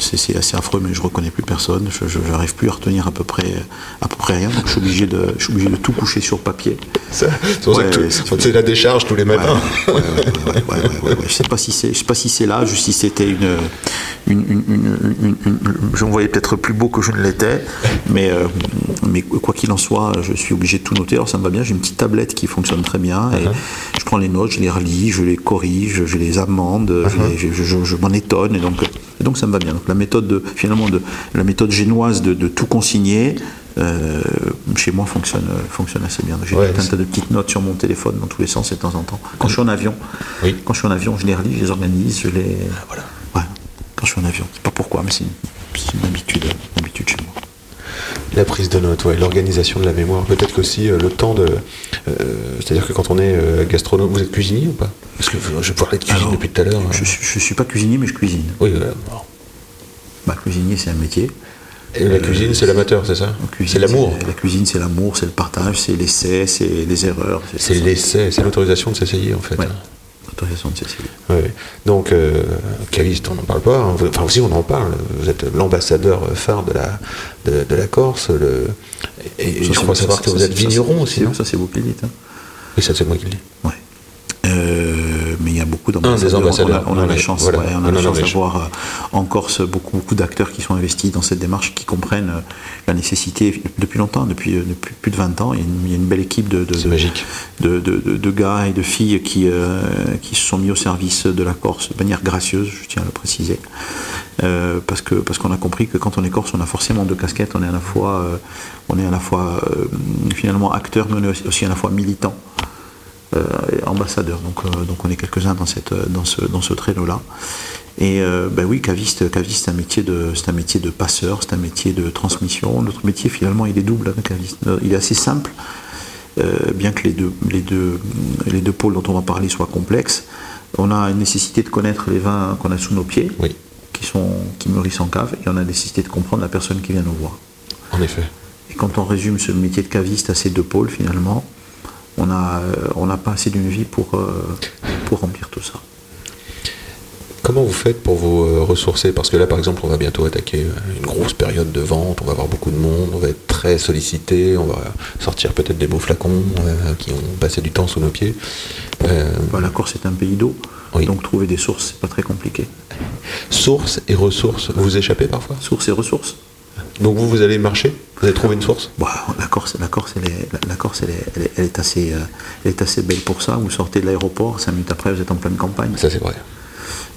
c'est assez affreux, mais je reconnais plus personne. Je n'arrive plus à retenir à peu près, à peu près rien. Donc, je suis obligé de, je suis obligé de tout coucher sur papier. C'est pour ça que c'est- la décharge tous les matins. ouais, ouais, ouais, ouais, ouais, ouais, ouais. Je sais pas si c'est, je sais pas si c'est là, juste si c'était une, une, une, une- une- une- je me voyais peut-être plus beau que je ne l'étais, mais, euh, mais quoi qu'il en soit, je suis obligé de tout noter. Alors ça me va bien. J'ai une petite tablette qui fonctionne très bien et je prends les notes, je les relis, je les corrige, je les amende, je, les- je- je- je m'en étonne et donc, et donc ça me va bien. Donc la méthode de, finalement de la méthode génoise de, de tout consigner. euh, chez moi fonctionne, fonctionne assez bien. J'ai Ouais, un tas de petites notes sur mon téléphone dans tous les sens et de temps en temps. Quand je suis en avion, Oui. quand je suis en avion, je les relis, je les organise, je les. Ah, Voilà. Quand je suis en avion, c'est pas pourquoi, mais c'est une, habitude, une habitude chez moi. La prise de notes, ouais, l'organisation de la mémoire, peut-être qu'aussi euh, le temps de. euh, C'est-à-dire que quand on est euh, gastronome, vous êtes cuisinier ou pas? Parce que je parler de cuisine Alors, depuis tout à l'heure. Je, hein. suis- je suis pas cuisinier, mais je cuisine. Oui, voilà. Bah, cuisinier, c'est un métier. Et la cuisine, c'est l'amateur, c'est ça? C'est l'amour. La cuisine, c'est l'amour, c'est le partage, c'est l'essai, c'est les erreurs. C'est l'essai, c'est l'autorisation de s'essayer en fait. Ouais. hein. De Cécile. Ouais. Donc, euh, caviste, on n'en parle pas. hein. Enfin, aussi, on en parle. Vous êtes l'ambassadeur phare de la, de, de la Corse. Le... Et, je crois savoir que vous êtes vigneron aussi, non Ça, c'est vous qui le dites. hein. Oui, ça, c'est moi qui le dis. Ouais. Euh, mais il y a beaucoup d'ambassadeurs. On a, on a Non, la chance, voilà, ouais, on on a en la a chance riche. d'avoir euh, en Corse beaucoup, beaucoup d'acteurs qui sont investis dans cette démarche, qui comprennent euh, la nécessité depuis longtemps, depuis, euh, depuis plus de 20 ans. Il y a une, il y a une belle équipe de, gars et de filles qui, euh, qui se sont mis au service de la Corse de manière gracieuse, je tiens à le préciser. Euh, parce que parce qu'on a compris que quand on est corse, on a forcément deux casquettes. On est à la fois, euh, on est à la fois euh, finalement acteur, mais on est aussi- aussi à la fois militant, euh, et ambassadeur. Donc euh, donc on est quelques-uns dans cette dans ce dans ce traîneau-là. Et euh, ben oui, caviste, caviste, c'est un métier de c'est un métier de passeur, c'est un métier de transmission. Notre métier finalement, il est double, hein, caviste. Il est assez simple. Euh, bien que les deux, les, deux, les deux pôles dont on va parler soient complexes, on a une nécessité de connaître les vins qu'on a sous nos pieds, Oui, qui, sont, qui mûrissent en cave, et on a la nécessité de comprendre la personne qui vient nous voir. en effet. Et quand on résume ce métier de caviste à ces deux pôles, finalement, on n'a on n'a pas assez d'une vie pour, euh, pour remplir tout ça. Comment vous faites pour vous euh, ressourcer? Parce que là, par exemple, on va bientôt attaquer euh, une grosse période de vente, on va avoir beaucoup de monde, on va être très sollicité, on va sortir peut-être des beaux flacons euh, qui ont passé du temps sous nos pieds. Euh, Bah, la Corse est un pays d'eau, Oui. donc trouver des sources, c'est pas très compliqué. sources et ressources, vous vous échappez parfois? Sources et ressources. Donc vous, vous allez marcher Vous allez trouver une source Bah, la Corse, la Corse, elle est, la, Corse, elle est, elle est- elle est assez, euh, elle est assez belle pour ça. Vous sortez de l'aéroport, cinq minutes après, vous êtes en pleine campagne. Ça, c'est vrai.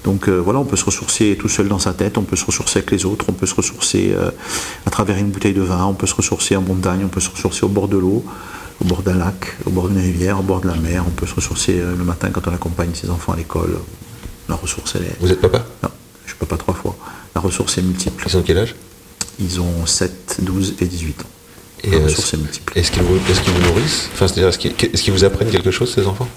Donc euh, voilà, on peut se ressourcer tout seul dans sa tête, on peut se ressourcer avec les autres, on peut se ressourcer euh, à travers une bouteille de vin, on peut se ressourcer en montagne, on peut se ressourcer au bord de l'eau. au bord d'un lac, au bord d'une rivière, au bord de la mer. On peut se ressourcer le matin quand on accompagne ses enfants à l'école. La ressource, elle est. Vous êtes papa? Non, je peux pas trois fois. La ressource est multiple. Ils ont quel âge? Ils ont 7, 12 et 18 ans. Et, la euh, ressource est multiple. Est-ce qu'ils vous, nourrissent? Enfin, c'est-à-dire, est-ce qu'ils, vous apprennent quelque chose, ces enfants?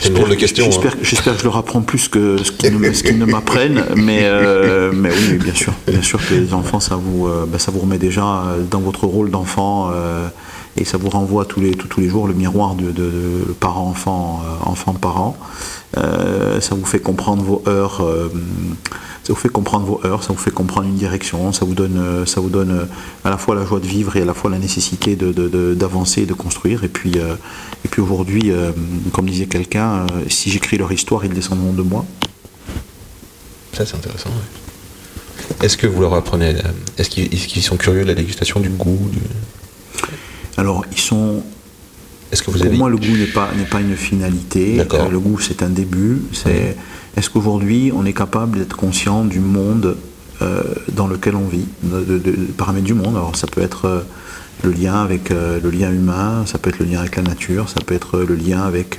C'est une drôle de question. hein. J'espère, que je leur apprends plus que ce qu'ils ne, m'apprennent, mais, euh, mais oui, bien sûr. Bien sûr que les enfants, ça vous, euh, bah, ça vous remet déjà dans votre rôle d'enfant euh, et ça vous renvoie tous les, tous, tous les jours le miroir de, de, de parent-enfant, euh, enfant-parent. Euh, ça vous fait comprendre vos heures. Ça vous fait comprendre vos heures, ça vous fait comprendre une direction, ça vous donne, euh, ça vous donne euh, à la fois la joie de vivre et à la fois la nécessité de- de- de- d'avancer et de construire. Et puis, euh, et puis aujourd'hui, euh, comme disait quelqu'un, euh, si j'écris leur histoire, ils descendront de moi. Ça, c'est intéressant. ouais. Est-ce que vous leur apprenez Est-ce qu'ils, sont curieux de la dégustation du goût du- Alors, ils sont. Est-ce que vous Pour avez moi, le goût n'est pas, n'est pas une finalité. Euh, le goût, c'est un début. C'est est-ce qu'aujourd'hui, on est capable d'être conscient du monde euh, dans lequel on vit, de, de- de- paramètres du monde? Alors, ça peut être euh, le lien avec euh, le lien humain, ça peut être le lien avec la nature, ça peut être le lien avec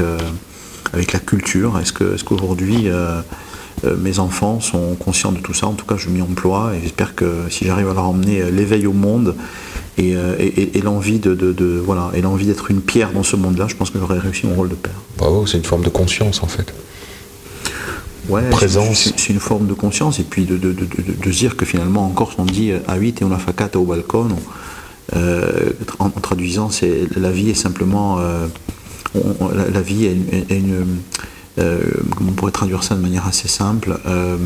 avec la culture. Est-ce que, est-ce qu'aujourd'hui euh, mes enfants sont conscients de tout ça? En tout cas, je m'y emploie et j'espère que si j'arrive à leur emmener l'éveil au monde et, euh, et- l'envie de, de- de- voilà et l'envie d'être une pierre dans ce monde-là, je pense que j'aurais réussi mon rôle de père. Bravo, c'est une forme de conscience en fait. Ouais, Présence. c'est- une forme de conscience et puis de, de, dire que finalement en Corse on dit à 8 et on a facata au balcon. Euh, en, en traduisant, c'est la vie est simplement euh, on- la, la vie est une, est une- euh, comment on pourrait traduire ça de manière assez simple. euh,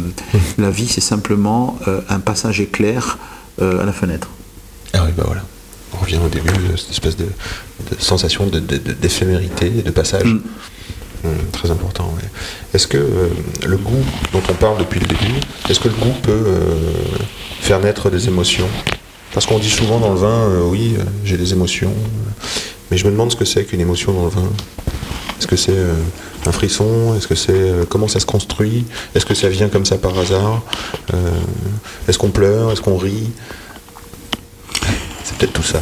la vie c'est simplement euh, un passage éclair euh, à la fenêtre. Ah oui, bah voilà. On revient au début, euh, cette espèce de, de sensation de, de- de- d'éphémérité, de passage. Mm. Hum, très important. Est-ce que euh, le goût dont on parle depuis le début, est-ce que le goût peut euh, faire naître des émotions? Parce qu'on dit souvent dans le vin, euh, oui, j'ai des émotions, mais je me demande ce que c'est qu'une émotion dans le vin. Est-ce que c'est un frisson? Est-ce que c'est euh, comment ça se construit? Est-ce que ça vient comme ça par hasard? Euh, Est-ce qu'on pleure? Est-ce qu'on rit? C'est peut-être tout ça.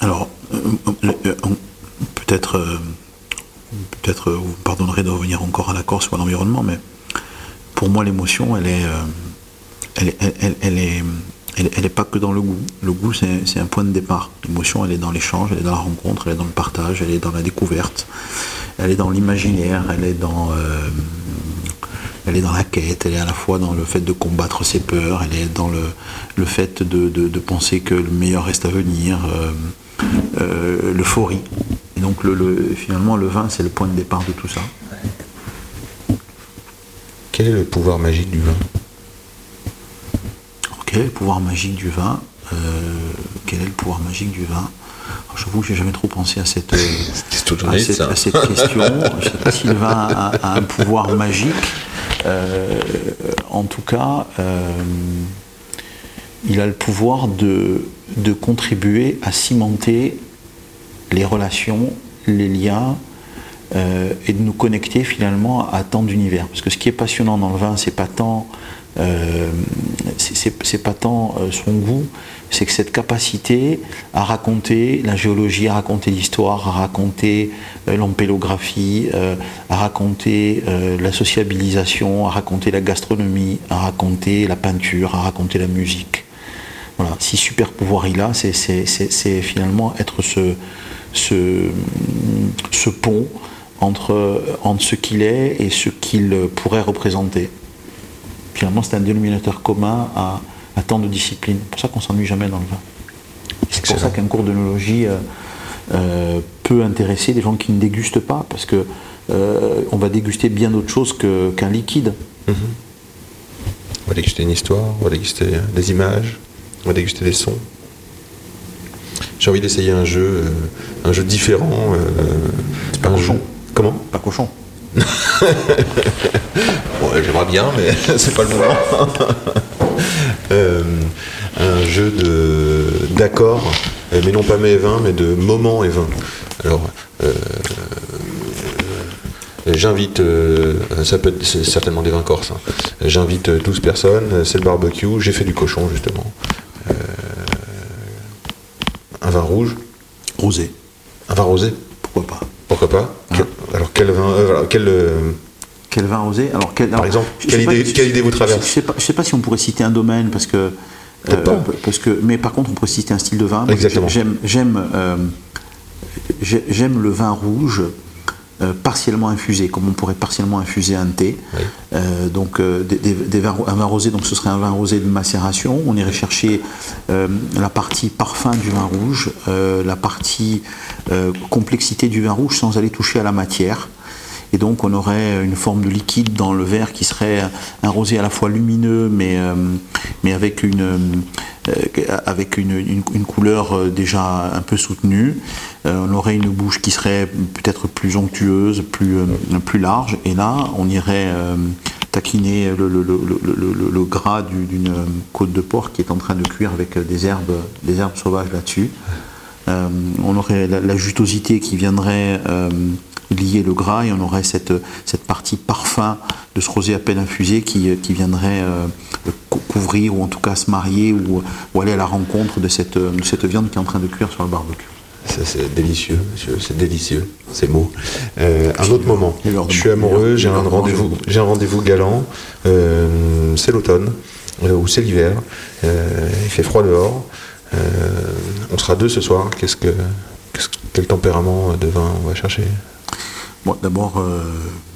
Alors, euh, euh, euh, peut-être, peut-être, vous pardonnerez de revenir encore à la Corse ou à l'environnement, mais pour moi, l'émotion, elle est, elle, elle, est, elle, elle est pas que dans le goût. Le goût, c'est un point de départ. L'émotion, elle est dans l'échange, elle est dans la rencontre, elle est dans le partage, elle est dans la découverte, elle est dans l'imaginaire, elle est dans, elle est dans la quête, elle est à la fois dans le fait de combattre ses peurs, elle est dans le, le fait de, de- de penser que le meilleur reste à venir, euh, euh, l'euphorie. Et donc le, le- finalement le vin c'est le point de départ de tout ça. Quel est le pouvoir magique du vin? Alors, quel est le pouvoir magique du vin Euh, Quel est le pouvoir magique du vin? J'avoue que j'ai jamais trop pensé à cette, euh, à cette, ça. à cette question. Je sais pas si le vin a, a un pouvoir magique. Euh, en tout cas, euh, il a le pouvoir de, contribuer à cimenter les relations, les liens, euh, et de nous connecter finalement à tant d'univers. Parce que ce qui est passionnant dans le vin, c'est pas tant, euh, c'est- pas tant euh, son goût, c'est que cette capacité à raconter la géologie, à raconter l'histoire, à raconter euh, l'ampélographie, euh, à raconter la sociabilisation, à raconter la gastronomie, à raconter la peinture, à raconter la musique. Voilà, si super pouvoir il a, c'est- finalement être ce, pont entre ce qu'il est et ce qu'il pourrait représenter. Finalement, c'est un dénominateur commun à, à tant de disciplines. C'est pour ça qu'on s'ennuie jamais dans le vin. C'est pour ça qu'un cours d'œnologie euh, euh, peut intéresser des gens qui ne dégustent pas, parce que euh, on va déguster bien d'autres choses qu'un liquide. On va déguster une histoire, on va déguster des images, on va déguster des sons. J'ai envie d'essayer un jeu, euh, un jeu différent. euh, pas un cochon. jeu- Comment? Pas cochon. Ouais, J'aimerais bien, mais c'est pas le moment. Euh, un jeu de d'accords, euh, mais non pas mes vins, mais de moments et vins. Alors, euh, j'invite, euh, ça peut être certainement des vins corses. hein. J'invite 12 personnes, c'est le barbecue, j'ai fait du cochon justement. Un vin rouge, rosé. Un vin rosé? Pourquoi pas Pourquoi pas Quel- Alors quel vin euh, quel, euh, Quel vin rosé Alors, quel- alors, exemple, je- je quelle pas- idée- je- quelle idée vous traverse Je sais pas, je sais pas si on pourrait citer un domaine parce que. Peut-être pas. parce que, mais par contre, on pourrait citer un style de vin. Exactement. J'aime, j'aime, euh, j'ai- j'aime le vin rouge euh, partiellement infusé, comme on pourrait partiellement infuser un thé. Oui. Euh, donc, euh, des, des- des vins, un vin rosé, donc ce serait un vin rosé de macération. On irait chercher la partie parfum du vin rouge, la partie complexité du vin rouge sans aller toucher à la matière. Et donc on aurait une forme de liquide dans le verre qui serait un rosé à la fois lumineux mais, euh, mais avec, une, euh, avec une, une- couleur euh, déjà un peu soutenue. On aurait une bouche qui serait peut-être plus onctueuse, plus, plus large. Et là on irait taquiner le, le- le- le- gras du- d'une côte de porc qui est en train de cuire avec des herbes, des herbes sauvages là-dessus. Euh, on aurait la, la jutosité qui viendrait euh, lier le gras et on aurait cette, cette partie parfum de ce rosé à peine infusé qui, qui viendrait euh, cou- couvrir ou en tout cas se marier ou, ou aller à la rencontre de cette, de cette viande qui est en train de cuire sur le barbecue. C'est délicieux, monsieur, c'est délicieux, c'est beau. Euh, un autre moment, je suis amoureux, j'ai un rendez-vous, manger. j'ai un rendez-vous galant. euh, c'est l'automne ou c'est l'hiver. il fait froid dehors. Euh, on sera deux ce soir. Qu'est-ce que, quel tempérament de vin on va chercher? Bon, d'abord, euh,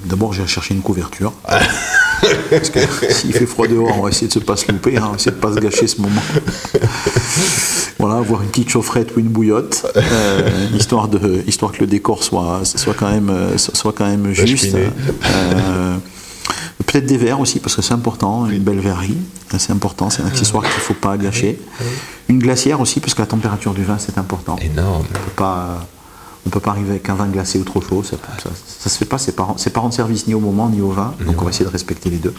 d'abord j'ai cherché une couverture. Parce que s'il fait froid dehors, on va essayer de ne pas se louper, hein, on va essayer de ne pas se gâcher ce moment. voilà, avoir une petite chaufferette ou une bouillotte, euh, histoire, de, histoire que le décor soit, soit, quand, même, euh, soit quand même juste. Peut-être des verres aussi, parce que c'est important, une belle verrerie, c'est important, c'est un accessoire qu'il ne faut pas gâcher. Une glacière aussi, parce que la température du vin, c'est important. Énorme. On peut pas, on peut pas arriver avec un vin glacé ou trop chaud. Ça, ça se fait pas. C'est pas, c'est pas rendre service ni au moment ni au vin. Donc on va essayer de respecter les deux.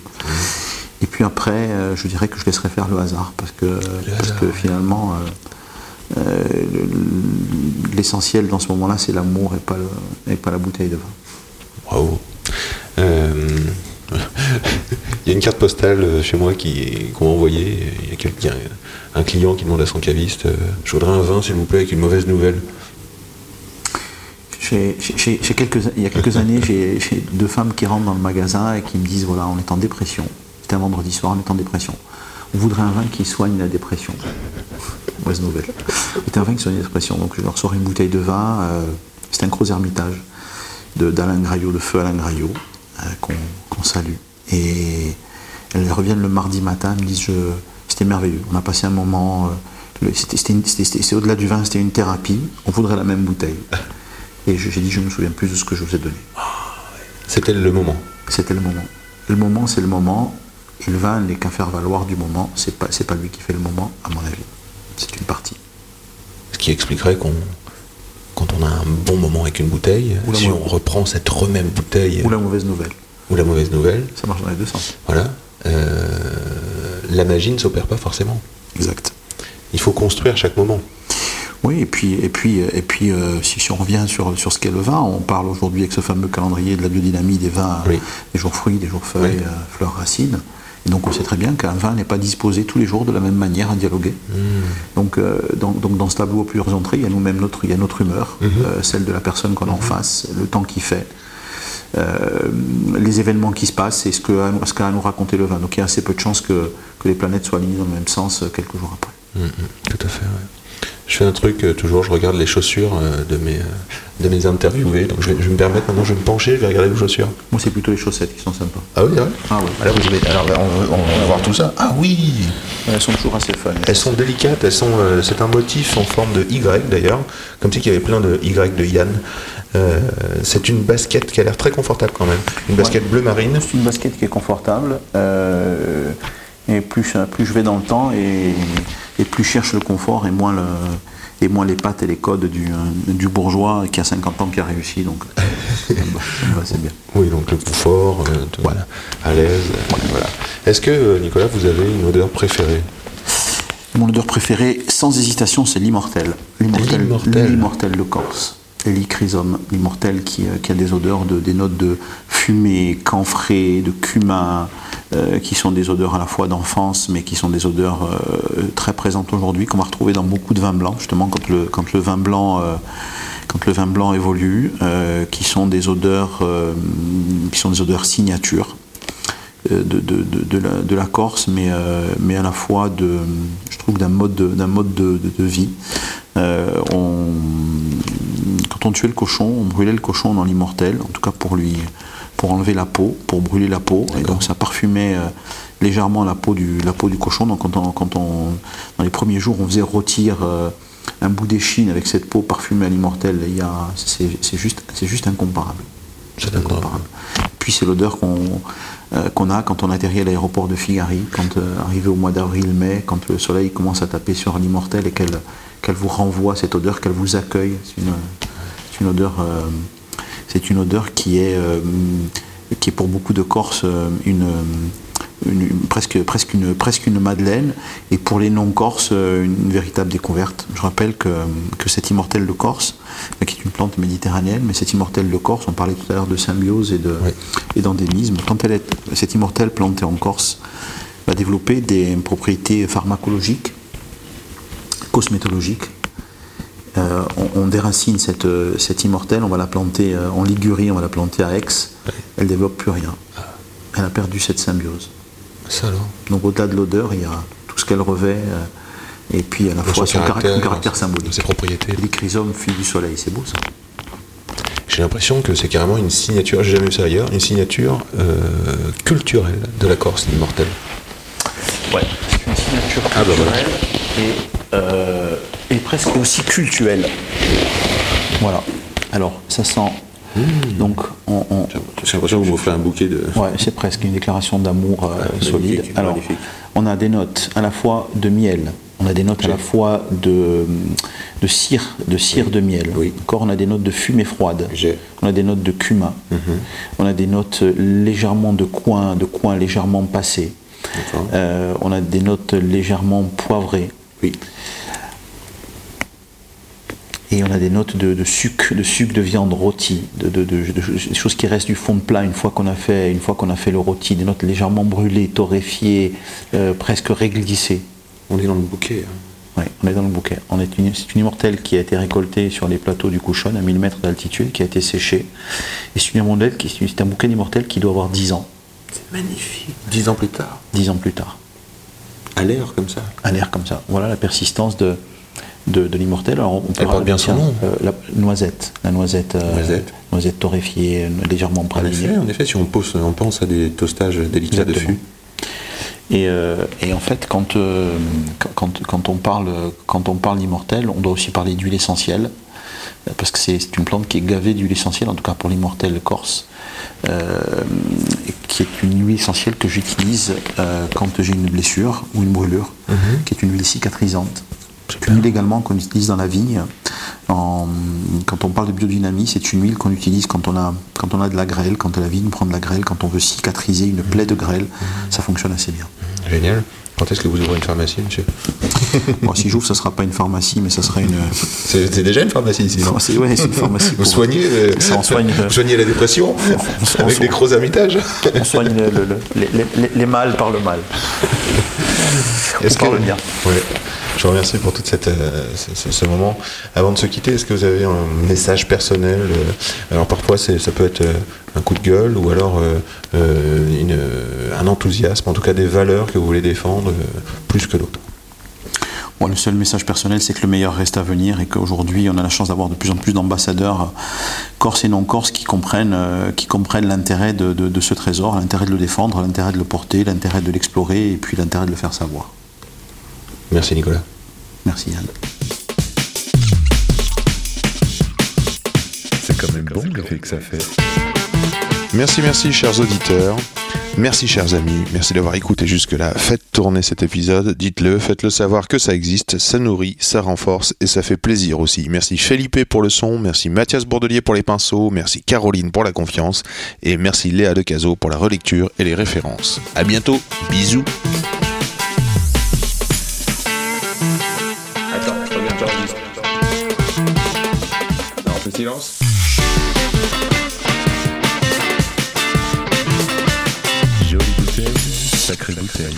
Et puis après, euh, je dirais que je laisserai faire le hasard parce que, parce que finalement, euh, euh, le- l'essentiel dans ce moment-là, c'est l'amour et pas le, et pas la bouteille de vin. Bravo. Euh, il y a une carte postale euh, chez moi qui qu'on m'a envoyée. Il y a quelqu'un, un client qui demande à son caviste euh, Je voudrais un vin, s'il vous plaît, avec une mauvaise nouvelle. J'ai- j'ai- j'ai quelques, il y a quelques années, j'ai deux femmes qui rentrent dans le magasin et qui me disent voilà, on est en dépression. C'était un vendredi soir, on est en dépression. On voudrait un vin qui soigne la dépression. Mauvaise nouvelle. C'est un vin qui soigne la dépression. Donc je leur sors une bouteille de vin. euh, C'est un gros ermitage de- d'Alain Graillot, de feu Alain Graillot, euh, qu'on qu'on salue. Et elles reviennent le mardi matin, elles me disent je- c'était merveilleux. On a passé un moment. euh, C'est au-delà du vin, c'était une thérapie. On voudrait la même bouteille. Et j'ai dit, je me souviens plus de ce que je vous ai donné. C'était le moment. C'était le moment. Le moment, c'est le moment. Et le vin n'est qu'un faire valoir du moment. C'est pas, pas lui qui fait le moment, à mon avis. C'est une partie. Ce qui expliquerait qu'on, quand on a un bon moment avec une bouteille, Ou si on reprend cette remème bouteille Ou la mauvaise nouvelle. Ou la mauvaise nouvelle, Ça marche dans les deux sens. voilà, euh, la magie ne s'opère pas forcément. Exact. Il faut construire chaque moment. Oui, et puis, et puis, et puis euh, si, si on revient sur, sur ce qu'est le vin, on parle aujourd'hui avec ce fameux calendrier de la biodynamie des vins, Oui. des jours fruits, des jours feuilles, Oui. euh, fleurs, racines. Et donc on sait très bien qu'un vin n'est pas disposé tous les jours de la même manière à dialoguer. Donc, euh, dans, donc dans ce tableau à plusieurs entrées, il y a nous-mêmes notre, il y a notre humeur, euh, celle de la personne qu'on a en face, le temps qu'il fait, euh, les événements qui se passent et ce qu'a nous raconter le vin. Donc il y a assez peu de chances que, que les planètes soient alignées dans le même sens euh, quelques jours après. Mm, mm, tout à fait. ouais. Je fais un truc euh, toujours, je regarde les chaussures euh, de mes euh, de mes interviewés. Donc je vais, je vais me permettre maintenant, je vais me pencher, je vais regarder les chaussures. Moi, c'est plutôt les chaussettes qui sont sympas. Ah oui, c'est vrai. Ah oui. Alors, vous avez- alors, on, va- on va voir tout ça. Ah oui. Elles sont toujours assez fun. Elles sont délicates, elles sont, euh, c'est un motif en forme de Y d'ailleurs, comme si il y avait plein de Y de Yann. Euh, c'est une basket qui a l'air très confortable quand même. Une basket bleu marine. C'est une basket qui est confortable. euh, et plus, plus je vais dans le temps et, et plus cherche le confort et moins, le, et moins les pattes et les codes du, euh, du bourgeois qui a 50 ans qui a réussi. Donc va, c'est bien. Oui, donc le confort, euh, Voilà. à l'aise. euh, voilà. Est-ce que, euh, Nicolas, vous avez une odeur préférée? Mon odeur préférée, sans hésitation, c'est l'immortel. L'immortel L'immortel. l'immortel de Corse. Helichrysum, l'immortel qui, euh, qui a des odeurs, de, des notes de fumée, camphré, de cumin, euh, qui sont des odeurs à la fois d'enfance, mais qui sont des odeurs euh, très présentes aujourd'hui, qu'on va retrouver dans beaucoup de vins blancs, justement quand le, quand le vin blanc quand le vin blanc évolue, qui sont des odeurs, qui sont des odeurs signatures de, de- de- la, de la Corse, mais, mais à la fois de, je trouve d'un mode, de, d'un mode de, de- de vie. Euh, on, quand on tuait le cochon, on brûlait le cochon dans l'immortel, en tout cas pour lui, pour enlever la peau, pour brûler la peau, et donc ça parfumait euh, légèrement la peau du, la peau du cochon. Donc quand on, quand on, dans les premiers jours, on faisait rôtir euh, un bout d'échine avec cette peau parfumée à l'immortel, c'est juste, juste incomparable. C'est incomparable. Puis c'est l'odeur qu'on euh, qu'on a quand on atterrit à l'aéroport de Figari, quand euh, arrivé au mois d'avril-mai, quand le soleil commence à taper sur l'immortel et qu'elle qu'elle vous renvoie cette odeur, qu'elle vous accueille. C'est une, odeur, euh, c'est une odeur qui est, euh, qui est pour beaucoup de Corses euh, une, presque, presque, une, presque une madeleine, et pour les non-corses, une véritable découverte. Je rappelle que, que cet immortel de Corse, qui est une plante méditerranéenne, mais cet immortel de Corse, on parlait tout à l'heure de symbiose et de- Oui. et d'endémisme, quand elle est, cet immortel planté en Corse va développer des propriétés pharmacologiques, cosmétologiques. Euh, on, on déracine cette, euh, cette immortelle, on va la planter euh, en Ligurie, on va la planter à Aix, elle développe plus rien. Elle a perdu cette symbiose. Ça alors Donc au-delà de l'odeur, il y a tout ce qu'elle revêt, euh, et puis à la fois son, caractère, son caractère symbolique. ses propriétés. Les chrysomes, fille du soleil, c'est beau ça. J'ai l'impression que c'est carrément une signature, j'ai jamais vu ça ailleurs, une signature euh, culturelle de la Corse, l'immortel. Ouais, c'est une signature Ah bah voilà. culturelle et, euh, et presque aussi cultuelle. Voilà. Alors, ça sent. Donc, on, on- J'ai l'impression que vous m'offrez un bouquet de. Ouais, c'est presque une déclaration d'amour euh, solide. magnifique, Alors, magnifique. on a des notes à la fois de miel, on a des notes à la fois de, de cire, de cire de miel. Oui. Encore, on a des notes de fumée froide. On a des notes de cumin. On a des notes légèrement de coin, de coin légèrement passé. Euh, on a des notes légèrement poivrées. Oui. Et on a des notes de, de sucre, de sucre de viande rôtie, de, choses qui restent du fond de plat une fois qu'on a fait, une fois qu'on a fait le rôti, des notes légèrement brûlées, torréfiées, euh, presque réglissées. On est dans le bouquet. hein. Ouais, on est dans le bouquet. Une- C'est une immortelle qui a été récoltée sur les plateaux du Couchon à 1000 mètres d'altitude, qui a été séchée. Et c'est une immortelle qui c'est un bouquet d'immortelle qui doit avoir 10 ans, C'est magnifique. Dix ans plus tard. 10 ans plus tard. À l'air comme ça. un air comme ça. Voilà la persistance de, de, de l'immortel. Alors, on Elle porte bien son nom. euh, la noisette, la noisette, euh, Noisette. noisette torréfiée, légèrement En pralinée. effet, en effet, si on, pose, on pense à des toastages délicats Exactement. dessus. Et, euh, et en fait, quand, euh, quand- quand, on parle, quand on parle d'immortel, on doit aussi parler d'huile essentielle, parce que c'est une plante qui est gavée d'huile essentielle, en tout cas pour l'immortel corse, euh, qui est une huile essentielle que j'utilise euh, quand j'ai une blessure ou une brûlure, qui est une huile cicatrisante. C'est une huile également qu'on utilise dans la vigne. En- quand on parle de biodynamie, c'est une huile qu'on utilise quand on, a, quand on a de la grêle, quand la vigne prend de la grêle, quand on veut cicatriser une plaie de grêle, ça fonctionne assez bien. Génial. Quand est-ce que vous ouvrez une pharmacie, monsieur Bon, si j'ouvre, ça sera pas une pharmacie, mais ça sera une. C'est déjà une pharmacie ici, non C'est ouais, une pharmacie. Vous soignez, euh, Ça en soigne, euh, vous soignez la dépression on avec des gros amitages On soigne le- le- le- les, les- les mâles par le mal. Est-ce On parle bien. Ouais. Je vous remercie pour tout euh, ce, moment. Avant de se quitter, est-ce que vous avez un message personnel euh, Alors parfois, ça peut être euh, un coup de gueule ou alors un enthousiasme, en tout cas des valeurs que vous voulez défendre plus que l'autre. Le seul message personnel, c'est que le meilleur reste à venir et qu'aujourd'hui, on a la chance d'avoir de plus en plus d'ambassadeurs corses et non corses qui comprennent, l'intérêt de ce trésor, l'intérêt de le défendre, l'intérêt de le porter, l'intérêt de l'explorer et puis l'intérêt de le faire savoir. Merci Nicolas. Merci Yann. C'est quand même bon l'effet que ça fait. Merci, merci, chers auditeurs. Merci, chers amis. Merci d'avoir écouté jusque-là. Faites tourner cet épisode. Dites-le. Faites-le savoir que ça existe. Ça nourrit, ça renforce et ça fait plaisir aussi. Merci Felipe pour le son. Merci Mathias Bourdelier pour les pinceaux. Merci Caroline pour la confiance. Et merci Léa Decazo pour la relecture et les références. À bientôt. Bisous. Ceci silence. Jolie bouteille, sacrée bouteille.